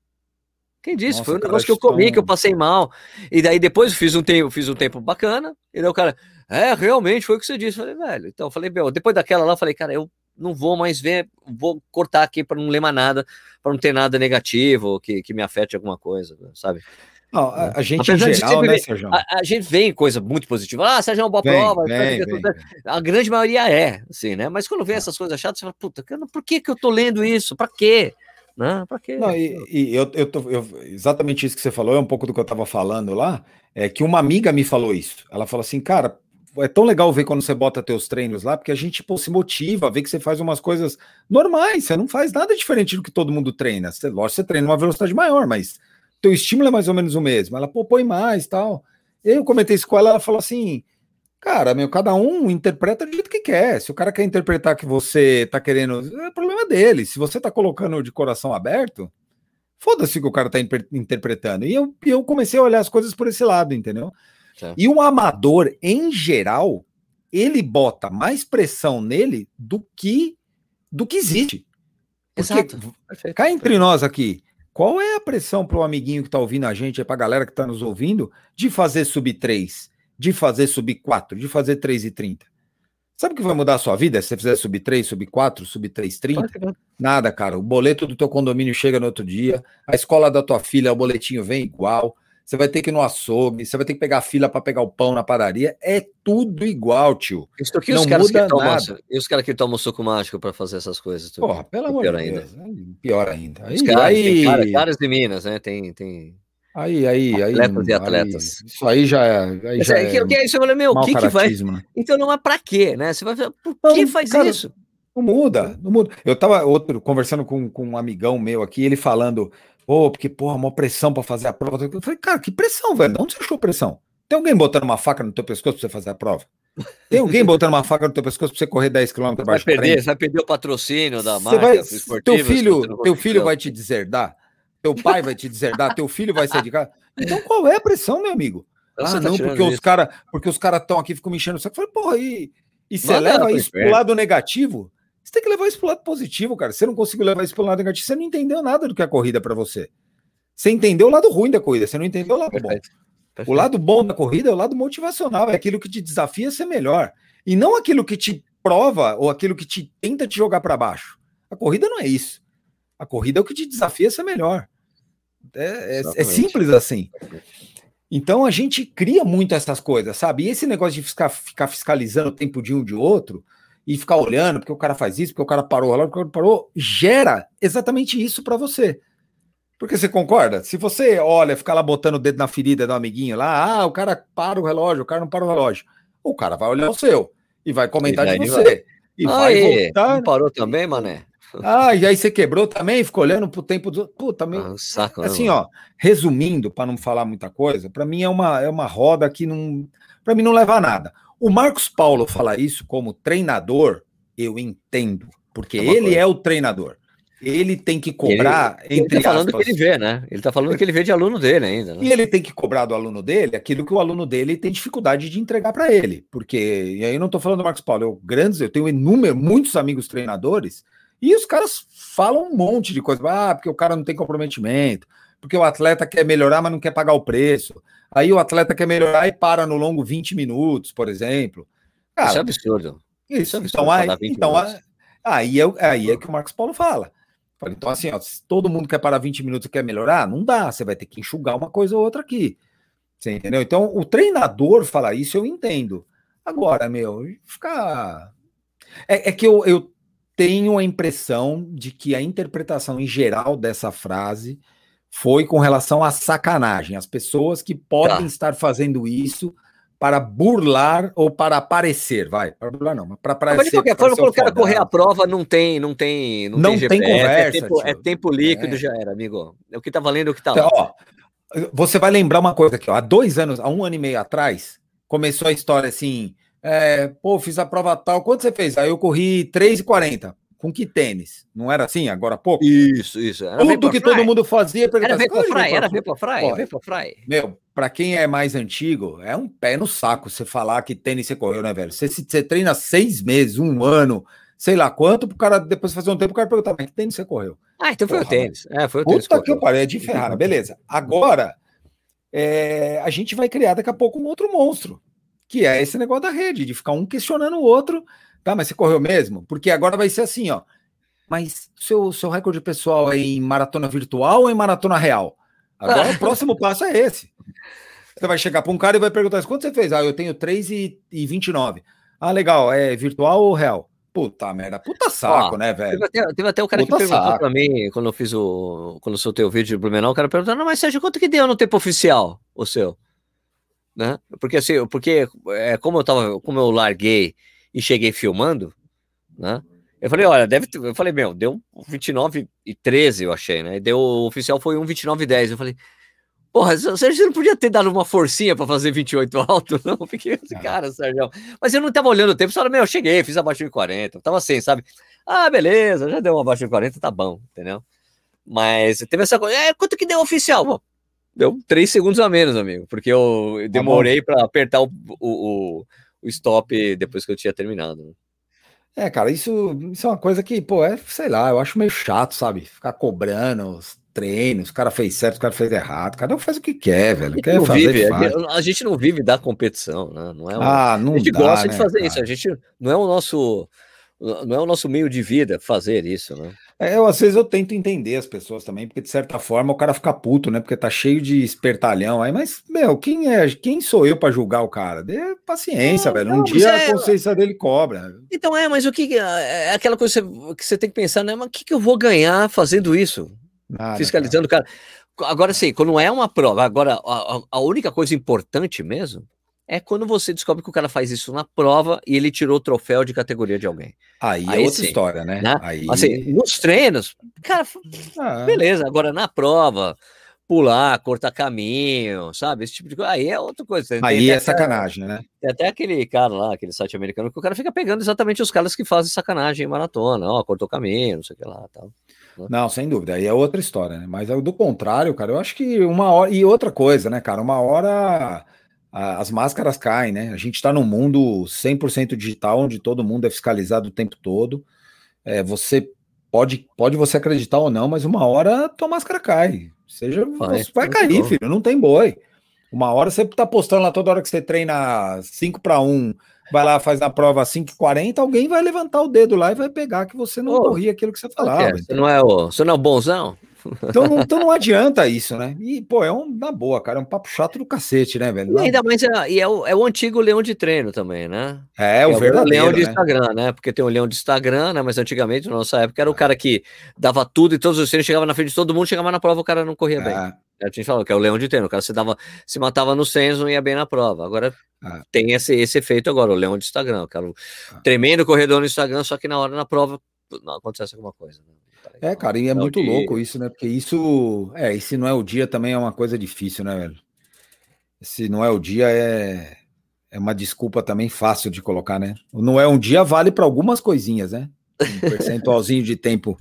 Quem disse? Nossa, Foi um negócio que eu comi, estão... que eu passei mal. E daí depois eu fiz um tempo, fiz um tempo bacana. E daí o cara, é, realmente foi o que você disse. Eu falei, velho. Então eu falei, meu, depois daquela lá, eu falei, cara, eu não vou mais ver, vou cortar aqui para não ler mais nada, para não ter nada negativo que, que me afete alguma coisa, sabe? Não, a, a, gente Apesar em geral, né, Sérgio? A, a, gente vem coisa muito positiva. Ah, Sérgio é uma boa vem, prova. Vem, vem, a grande maioria é, assim, né? Mas quando vem é. essas coisas chatas, você fala, puta, por que, que eu tô lendo isso? Para quê? Né? Pra quê? Não, e, e eu, eu, tô, eu, exatamente isso que você falou, é um pouco do que eu estava falando lá, é que uma amiga me falou isso. Ela falou assim, cara, é tão legal ver quando você bota teus treinos lá, porque a gente pô, se motiva, vê que você faz umas coisas normais, você não faz nada diferente do que todo mundo treina. Você, lógico, você treina uma velocidade maior, mas teu estímulo é mais ou menos o mesmo. Ela, pô, põe mais tal. Eu comentei isso com ela, ela falou assim: cara, meu, cada um interpreta do jeito que quer. Se o cara quer interpretar que você tá querendo, é problema dele. Se você tá colocando de coração aberto, foda-se o que o cara tá interpretando. E eu, eu comecei a olhar as coisas por esse lado, entendeu? E o amador, em geral, ele bota mais pressão nele do que do que existe. Porque, Exato. cá entre nós aqui, qual é a pressão para o amiguinho que está ouvindo a gente, para a galera que está nos ouvindo, de fazer sub 3, de fazer sub 4, de fazer 3 e 30? Sabe o que vai mudar a sua vida se você fizer sub 3, sub 4, sub 330? Nada, cara. O boleto do teu condomínio chega no outro dia, a escola da tua filha, o boletinho vem igual, você vai ter que ir no açougue, você vai ter que pegar fila para pegar o pão na padaria. É tudo igual, tio. Isso aqui não os muda tomam, nada. E os caras que tomam suco mágico para fazer essas coisas? Tudo. Porra, pelo amor de Deus. Ainda. Pior ainda. Aí, caras, aí... Cara, caras de Minas, né? Tem, tem... Aí, aí, aí. Atletas e atletas. Aí, isso aí já é. Aí já é, que, que é isso? Eu falei, meu, o que, que vai. Né? Então não é pra quê, né? Você vai falar, por não, que faz cara, isso? Não muda, não muda. Eu tava outro, conversando com, com um amigão meu aqui, ele falando: Pô, porque, porra, uma pressão para fazer a prova. Eu falei, cara, que pressão, velho? De onde você achou pressão? Tem alguém botando uma faca no teu pescoço pra você fazer a prova? Tem alguém botando uma faca no teu pescoço pra você correr 10 km abaixo vai perder, vai perder o patrocínio da marca vai, Teu filho, teu filho vai te deserdar? Teu pai vai te deserdar? teu filho vai sair de casa? Então qual é a pressão, meu amigo? ah, tá não, porque os, cara, porque os caras estão aqui, ficam me enchendo o saco. Eu falei, porra, e, e você leva isso pro lado negativo? Você tem que levar isso pro lado positivo, cara. Você não conseguiu levar isso pro lado negativo, você não entendeu nada do que é a corrida para você. Você entendeu o lado ruim da corrida, você não entendeu o lado Perfeito. bom. Perfeito. O lado bom da corrida é o lado motivacional, é aquilo que te desafia a ser melhor. E não aquilo que te prova ou aquilo que te tenta te jogar para baixo. A corrida não é isso. A corrida é o que te desafia a ser melhor. É, é, é simples assim. Então a gente cria muito essas coisas, sabe? E esse negócio de ficar, ficar fiscalizando o tempo de um de outro, e ficar olhando porque o cara faz isso, porque o cara parou, porque o cara parou, gera exatamente isso para você. Porque você concorda? Se você olha, ficar lá botando o dedo na ferida do amiguinho lá, ah, o cara para o relógio, o cara não para o relógio. O cara vai olhar o seu e vai comentar e de você. Vai. E vai voltar. Não parou também, mané? Ah, e aí você quebrou também? Ficou olhando pro tempo do. Puta, meu. Ah, saco, assim, né, ó, resumindo, para não falar muita coisa, para mim é uma, é uma roda que não. Para mim não leva a nada. O Marcos Paulo falar isso como treinador, eu entendo, porque é ele coisa. é o treinador. Ele tem que cobrar. Ele, ele tá falando aspas, que ele vê, né? Ele tá falando que ele vê de aluno dele ainda. Né? E ele tem que cobrar do aluno dele aquilo que o aluno dele tem dificuldade de entregar para ele. Porque, e aí eu não tô falando do Marcos Paulo, eu, grandes, eu tenho inúmero, muitos amigos treinadores, e os caras falam um monte de coisa. Ah, porque o cara não tem comprometimento, porque o atleta quer melhorar, mas não quer pagar o preço. Aí o atleta quer melhorar e para no longo 20 minutos, por exemplo. Cara, isso é absurdo. Isso, isso é absurdo então, aí, então aí, é, aí é que o Marcos Paulo fala. Então, assim, ó, se todo mundo quer parar 20 minutos e quer melhorar, não dá. Você vai ter que enxugar uma coisa ou outra aqui. Você entendeu? Então, o treinador falar isso, eu entendo. Agora, meu, ficar. É, é que eu, eu tenho a impressão de que a interpretação em geral dessa frase foi com relação à sacanagem. As pessoas que podem tá. estar fazendo isso para burlar ou para aparecer, vai, para burlar não, mas para aparecer. Mas de qualquer forma, quando o cara correr a prova, não tem, não tem, não, não tem, GPS, tem é conversa, é tempo, é tempo líquido, é. já era, amigo. É o que tá valendo, é o que tá então, lá. Ó, você vai lembrar uma coisa aqui, ó, há dois anos, há um ano e meio atrás, começou a história assim, é, pô, fiz a prova tal, quanto você fez? Aí eu corri 3,40 com que tênis? Não era assim agora há pouco? Isso, isso. Era Tudo que todo mundo fazia. Era Vaporfly, era Vaporfly, Vaporfly. Meu, para quem é mais antigo, é um pé no saco você falar que tênis você correu, né, velho? Você, você treina seis meses, um ano, sei lá quanto, pro cara depois fazer um tempo, o cara perguntar, mas que tênis você correu? Ah, então foi Porra, o tênis. É, foi o tênis. Puta que eu parei, é de Ferrara, beleza. Agora, é, a gente vai criar daqui a pouco um outro monstro, que é esse negócio da rede, de ficar um questionando o outro Tá, mas você correu mesmo? Porque agora vai ser assim, ó. Mas seu, seu recorde pessoal é em maratona virtual ou em maratona real? Agora [laughs] o próximo passo é esse. Você vai chegar para um cara e vai perguntar: quanto você fez? Ah, eu tenho 3 e, e 29. Ah, legal. É virtual ou real? Puta merda, puta saco, Ó, né, velho? Teve até, teve até o cara puta que perguntou para mim, quando eu fiz o. Quando eu soltei o vídeo de Blumenau, o cara perguntou: não, mas Sérgio, quanto que deu no tempo oficial o seu? Né? Porque assim, porque é, como eu tava, como eu larguei e cheguei filmando, né? Eu falei, olha, deve ter... Eu falei, meu, deu 29 e 13, eu achei, né? E deu, o oficial foi um 29 e 10. Eu falei, porra, Sérgio, você não podia ter dado uma forcinha para fazer 28 [laughs] alto? Não, fiquei assim, cara, Sérgio. Mas eu não tava olhando o tempo, só, meu, eu cheguei, fiz abaixo de 40, tava assim, sabe? Ah, beleza, já deu uma abaixo de 40, tá bom, entendeu? Mas teve essa coisa, é, quanto que deu oficial? Bom, deu 3 segundos a menos, amigo, porque eu tá demorei para apertar o, o, o o stop depois que eu tinha terminado. Né? É, cara, isso, isso é uma coisa que, pô, é, sei lá, eu acho meio chato, sabe? Ficar cobrando os treinos, o cara fez certo, o cara fez errado, cada um faz o que quer, velho. Quer fazer, vive, a gente não vive da competição, né? Não é um, ah, não a gente dá, gosta né, de fazer cara? isso, a gente não é o nosso não é o nosso meio de vida fazer isso, né? É, eu, às vezes eu tento entender as pessoas também, porque de certa forma o cara fica puto, né? Porque tá cheio de espertalhão aí, mas, meu, quem é, quem sou eu para julgar o cara? Dê paciência, velho. Um não, dia é... a consciência dele cobra. Então é, mas o que é, é aquela coisa que você tem que pensar, né? Mas o que, que eu vou ganhar fazendo isso? Nada, Fiscalizando cara. o cara. Agora sim, quando é uma prova, agora a, a única coisa importante mesmo é quando você descobre que o cara faz isso na prova e ele tirou o troféu de categoria de alguém. Aí, é Aí é outra sim, história, né? né? Aí... Assim, nos treinos, cara, ah. beleza. Agora na prova, pular, cortar caminho, sabe? Esse tipo de coisa. Aí é outra coisa. Aí é sacanagem, né? Tem até aquele cara lá, aquele site americano, que o cara fica pegando exatamente os caras que fazem sacanagem em maratona. Ó, cortou caminho, não sei o que lá tal. Né? Não, sem dúvida. Aí é outra história, né? Mas do contrário, cara, eu acho que uma hora. E outra coisa, né, cara? Uma hora as máscaras caem, né? A gente está num mundo 100% digital, onde todo mundo é fiscalizado o tempo todo. É, você pode, pode você acreditar ou não, mas uma hora tua máscara cai. Seja, vai, vai cair, filho, não tem boi. Uma hora você tá postando lá toda hora que você treina 5 para 1, vai lá, faz a prova 5,40, alguém vai levantar o dedo lá e vai pegar que você não Ô, corria aquilo que você falava. Você não é o, você não é o bonzão? Então não, então não adianta isso, né? E, pô, é um, na boa, cara, é um papo chato do cacete, né, velho? E ainda mais, é, e é o, é o antigo leão de treino também, né? É, o é verdadeiro, leão de né? Instagram, né? Porque tem o leão de Instagram, né? Mas antigamente, na nossa época, era o cara que dava tudo e todos os treinos, chegava na frente de todo mundo, chegava na prova, o cara não corria é. bem. A gente falou que é o leão de treino, o cara se, dava, se matava no treinos, não ia bem na prova. Agora é. tem esse, esse efeito agora, o leão de Instagram, o cara, é. tremendo corredor no Instagram, só que na hora na prova não acontecesse alguma coisa. Né? É, cara, e é, é muito louco isso, né? Porque isso, é, e se não é o dia também é uma coisa difícil, né, velho? Se não é o dia é é uma desculpa também fácil de colocar, né? O não é um dia vale para algumas coisinhas, né? Um percentualzinho de tempo.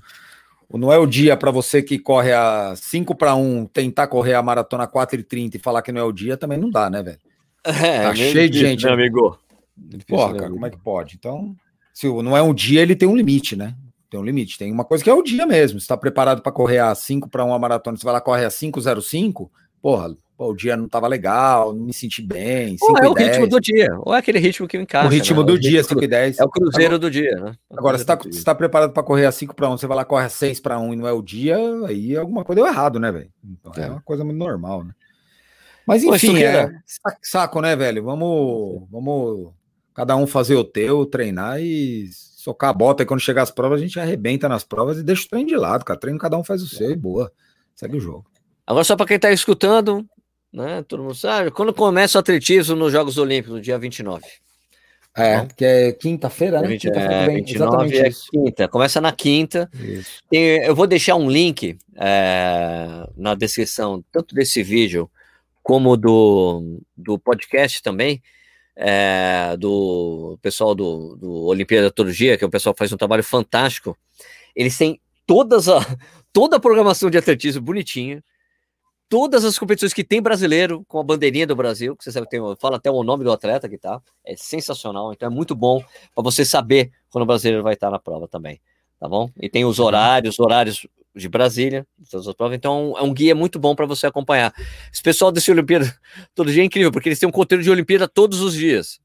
O não é o dia para você que corre a 5 para 1, tentar correr a maratona 4 e 30 e falar que não é o dia, também não dá, né, velho? [laughs] É, tá cheio de gente. Meu amigo. Porra, cara, como é que pode? Então, se não é um dia, ele tem um limite, né? Tem um limite. Tem uma coisa que é o dia mesmo. Você tá preparado para correr a 5 para 1 a maratona, você vai lá correr a 5,05, porra, Pô, o dia não estava legal, não me senti bem. Ou é o ritmo do dia, ou é aquele ritmo que me encaixa. O ritmo né? do o dia, 5 e 10. É o cruzeiro agora, do dia, né? Agora, se está tá preparado para correr a 5 para 1, você vai lá corre a 6 para 1 e não é o dia, aí alguma coisa deu errado, né, velho? Então, é. é. uma coisa muito normal, né? Mas enfim, é saco, né, velho? Vamos, vamos cada um fazer o teu, treinar e socar a bota. E quando chegar as provas, a gente arrebenta nas provas e deixa o treino de lado, cara. Treino cada um faz o seu e boa. Segue o jogo. Agora, só para quem está escutando, né? Todo mundo sabe. Quando começa o atletismo nos Jogos Olímpicos, no dia 29? É, tá que é quinta-feira, né? Quinta é, 29 é isso. quinta. Começa na quinta. Tem, eu vou deixar um link é, na descrição, tanto desse vídeo como do, do podcast também, é, do pessoal do, do Olimpíada Todo Dia, que é o pessoal que faz um trabalho fantástico. Eles têm todas a, [laughs] toda a programação de atletismo bonitinha todas as competições que tem brasileiro com a bandeirinha do Brasil, que você sabe tem, fala até o nome do atleta que tá, é sensacional, então é muito bom para você saber quando o brasileiro vai estar na prova também, tá bom? E tem os horários, horários de Brasília, todas as provas, então é um guia muito bom para você acompanhar. Esse pessoal desse Olimpíada [laughs] todo dia é incrível, porque eles têm um conteúdo de Olimpíada todos os dias.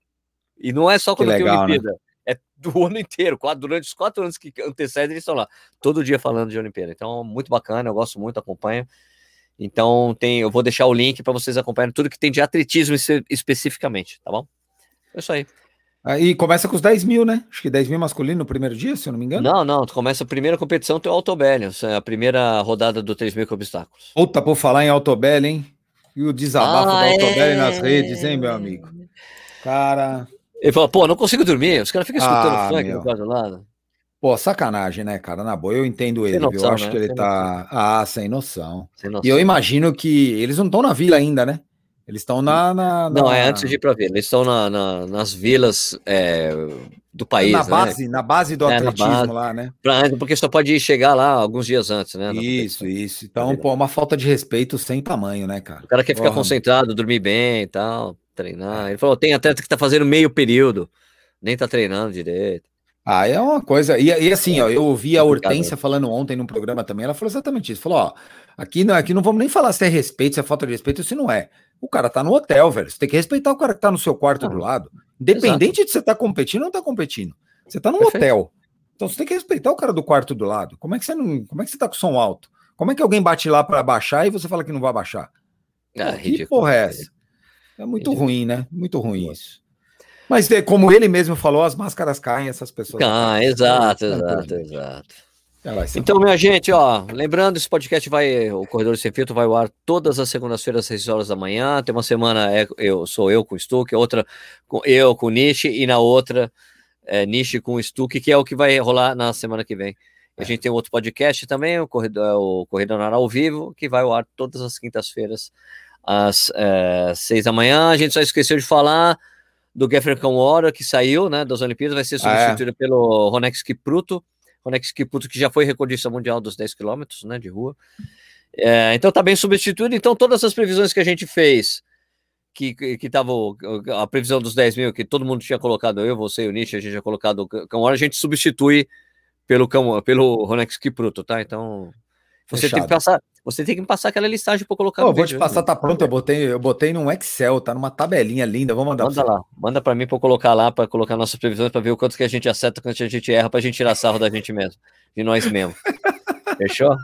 E não é só quando legal, tem né? Olimpíada. Né? É do [laughs] ano inteiro, durante os quatro anos que antecedem, eles estão lá, todo dia falando de Olimpíada. Então, muito bacana, eu gosto muito, acompanho. Então tem, eu vou deixar o link para vocês acompanharem tudo que tem de atletismo especificamente, tá bom? É isso aí. Aí começa com os 10 mil, né? Acho que 10 mil masculino no primeiro dia, se eu não me engano. Não, não, tu começa a primeira competição, tem o Altobelli, a primeira rodada do 3 mil com obstáculos. Puta, por falar em Altobelli, hein? E o desabafo ah, do Altobelli é... nas redes, hein, meu amigo? Cara. Ele falou, pô, não consigo dormir, os caras ficam escutando ah, funk do do lado. Pô, sacanagem, né, cara? Na boa, eu entendo ele. Noção, eu acho né? que ele sem tá. Noção. Ah, sem noção. sem noção. E eu imagino que eles não estão na vila ainda, né? Eles estão na, na, na, Não, é antes de ir pra vila. Eles estão na, na, nas vilas é, do país. Na né? base, na base do é, atletismo base, lá, né? Pra, porque só pode chegar lá alguns dias antes, né? Isso, isso. Então, pô, uma falta de respeito sem tamanho, né, cara? O cara quer ficar Porra. concentrado, dormir bem e tal, treinar. Ele falou: tem atleta que tá fazendo meio período, nem tá treinando direito. Ah, é uma coisa. E, e assim, ó, eu ouvi a Hortência falando ontem num programa também. Ela falou exatamente isso. Falou: ó, aqui não, aqui não vamos nem falar se é respeito, se é falta de respeito ou se não é. O cara tá no hotel, velho. Você tem que respeitar o cara que tá no seu quarto ah, do lado. Independente exato. de você tá competindo ou não tá competindo. Você tá num Perfeito. hotel. Então você tem que respeitar o cara do quarto do lado. Como é que você não. Como é que você tá com som alto? Como é que alguém bate lá para baixar e você fala que não vai baixar? Ah, que porra é essa? É muito ridículo. ruim, né? Muito ruim isso. Mas é, como ele mesmo falou, as máscaras caem, essas pessoas. Ah, exato, exato, exato. Então, minha gente, ó, lembrando, esse podcast vai, o Corredor Sem Filtro vai ao ar todas as segundas-feiras, às 6 horas da manhã. Tem uma semana, é, eu sou eu com o Stuck, outra com eu com o Nishi, e na outra, é, Nishi com o Stuck, que é o que vai rolar na semana que vem. A gente tem outro podcast também, o Corredor, o Corredor ao Vivo, que vai ao ar todas as quintas-feiras, às é, 6 da manhã. A gente só esqueceu de falar do Geoffrey Kamwara, que saiu né, das Olimpíadas, vai ser substituído ah, é. pelo Ronex Kipruto, Ronex Kipruto que já foi recordista mundial dos 10 quilômetros né, de rua. É, então tá bem substituído. Então todas as previsões que a gente fez, que, que tava a previsão dos 10 mil, que todo mundo tinha colocado, eu, você e o Nietzsche, a gente tinha colocado o Kamwara, a gente substitui pelo, pelo Ronex Kipruto, tá? Então você Fechado. tem que passar, você tem que passar aquela listagem para colocar. Pô, no vou vídeo, te passar, né? tá pronto. Eu botei, eu botei num Excel, tá numa tabelinha linda. Vou mandar. Manda lá, manda para mim para colocar lá, para colocar nossas previsões, para ver o quanto que a gente acerta, quanto a gente erra, para a gente tirar sarro da gente mesmo, de nós mesmo. [laughs] Fechou?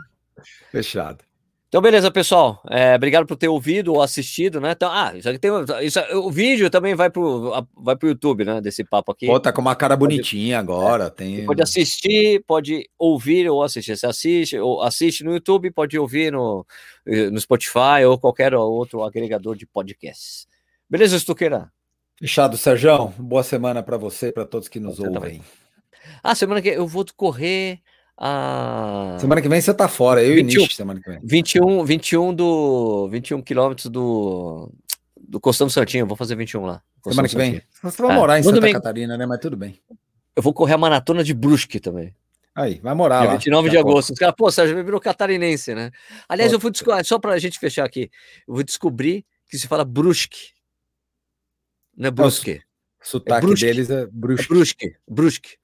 Fechado. Então, beleza, pessoal. É, obrigado por ter ouvido ou assistido, né? Então, ah, isso aqui tem. Isso, o vídeo também vai pro, vai pro YouTube, né? Desse papo aqui. Pô, tá com uma cara bonitinha pode, agora. É, tem... Pode assistir, pode ouvir ou assistir. Você assiste, ou assiste no YouTube, pode ouvir no, no Spotify ou qualquer outro agregador de podcasts. Beleza, Estuqueira? Fechado, Sérgio. Boa semana para você, para todos que nos ouvem. Também. Ah, semana que eu vou correr a. Semana que vem você tá fora, eu 21, e Nish semana que vem. 21, 21 do. 21 quilômetros do. Do Costão Santinho, eu vou fazer 21 lá. Semana que vem. Você vai É, morar em no Santa domingo. Catarina, né? Mas tudo bem. Eu vou correr a maratona de Brusque também. Aí, vai morar dia lá. 29 de agosto. Os caras, pô, Sérgio virou catarinense, né? Aliás, Pô, eu fui descobrir, só pra gente fechar aqui, eu vou descobrir que se fala Brusque. Não é Brusque. O sotaque Brusque. deles é É bruxo. Brusque. Brusque.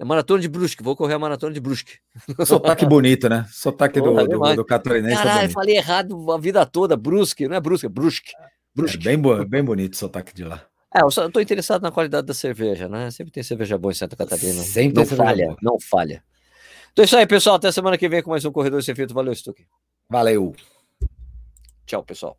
É maratona de Brusque. Vou correr a maratona de Brusque. [laughs] Sotaque bonito, né? Sotaque do, do, do catarinense é Caralho, bonito. falei errado a vida toda. Brusque. Não é Brusque, é Brusque. É Brusque. bem, bo- bem bonito o sotaque de lá. É, eu tô interessado na qualidade da cerveja, né? Sempre tem cerveja boa em Santa Catarina. Sempre não falha, boa. não falha. Então é isso aí, pessoal. Até semana que vem com mais um Corredor Sem Filtro. Valeu, Stuque. Valeu. Tchau, pessoal.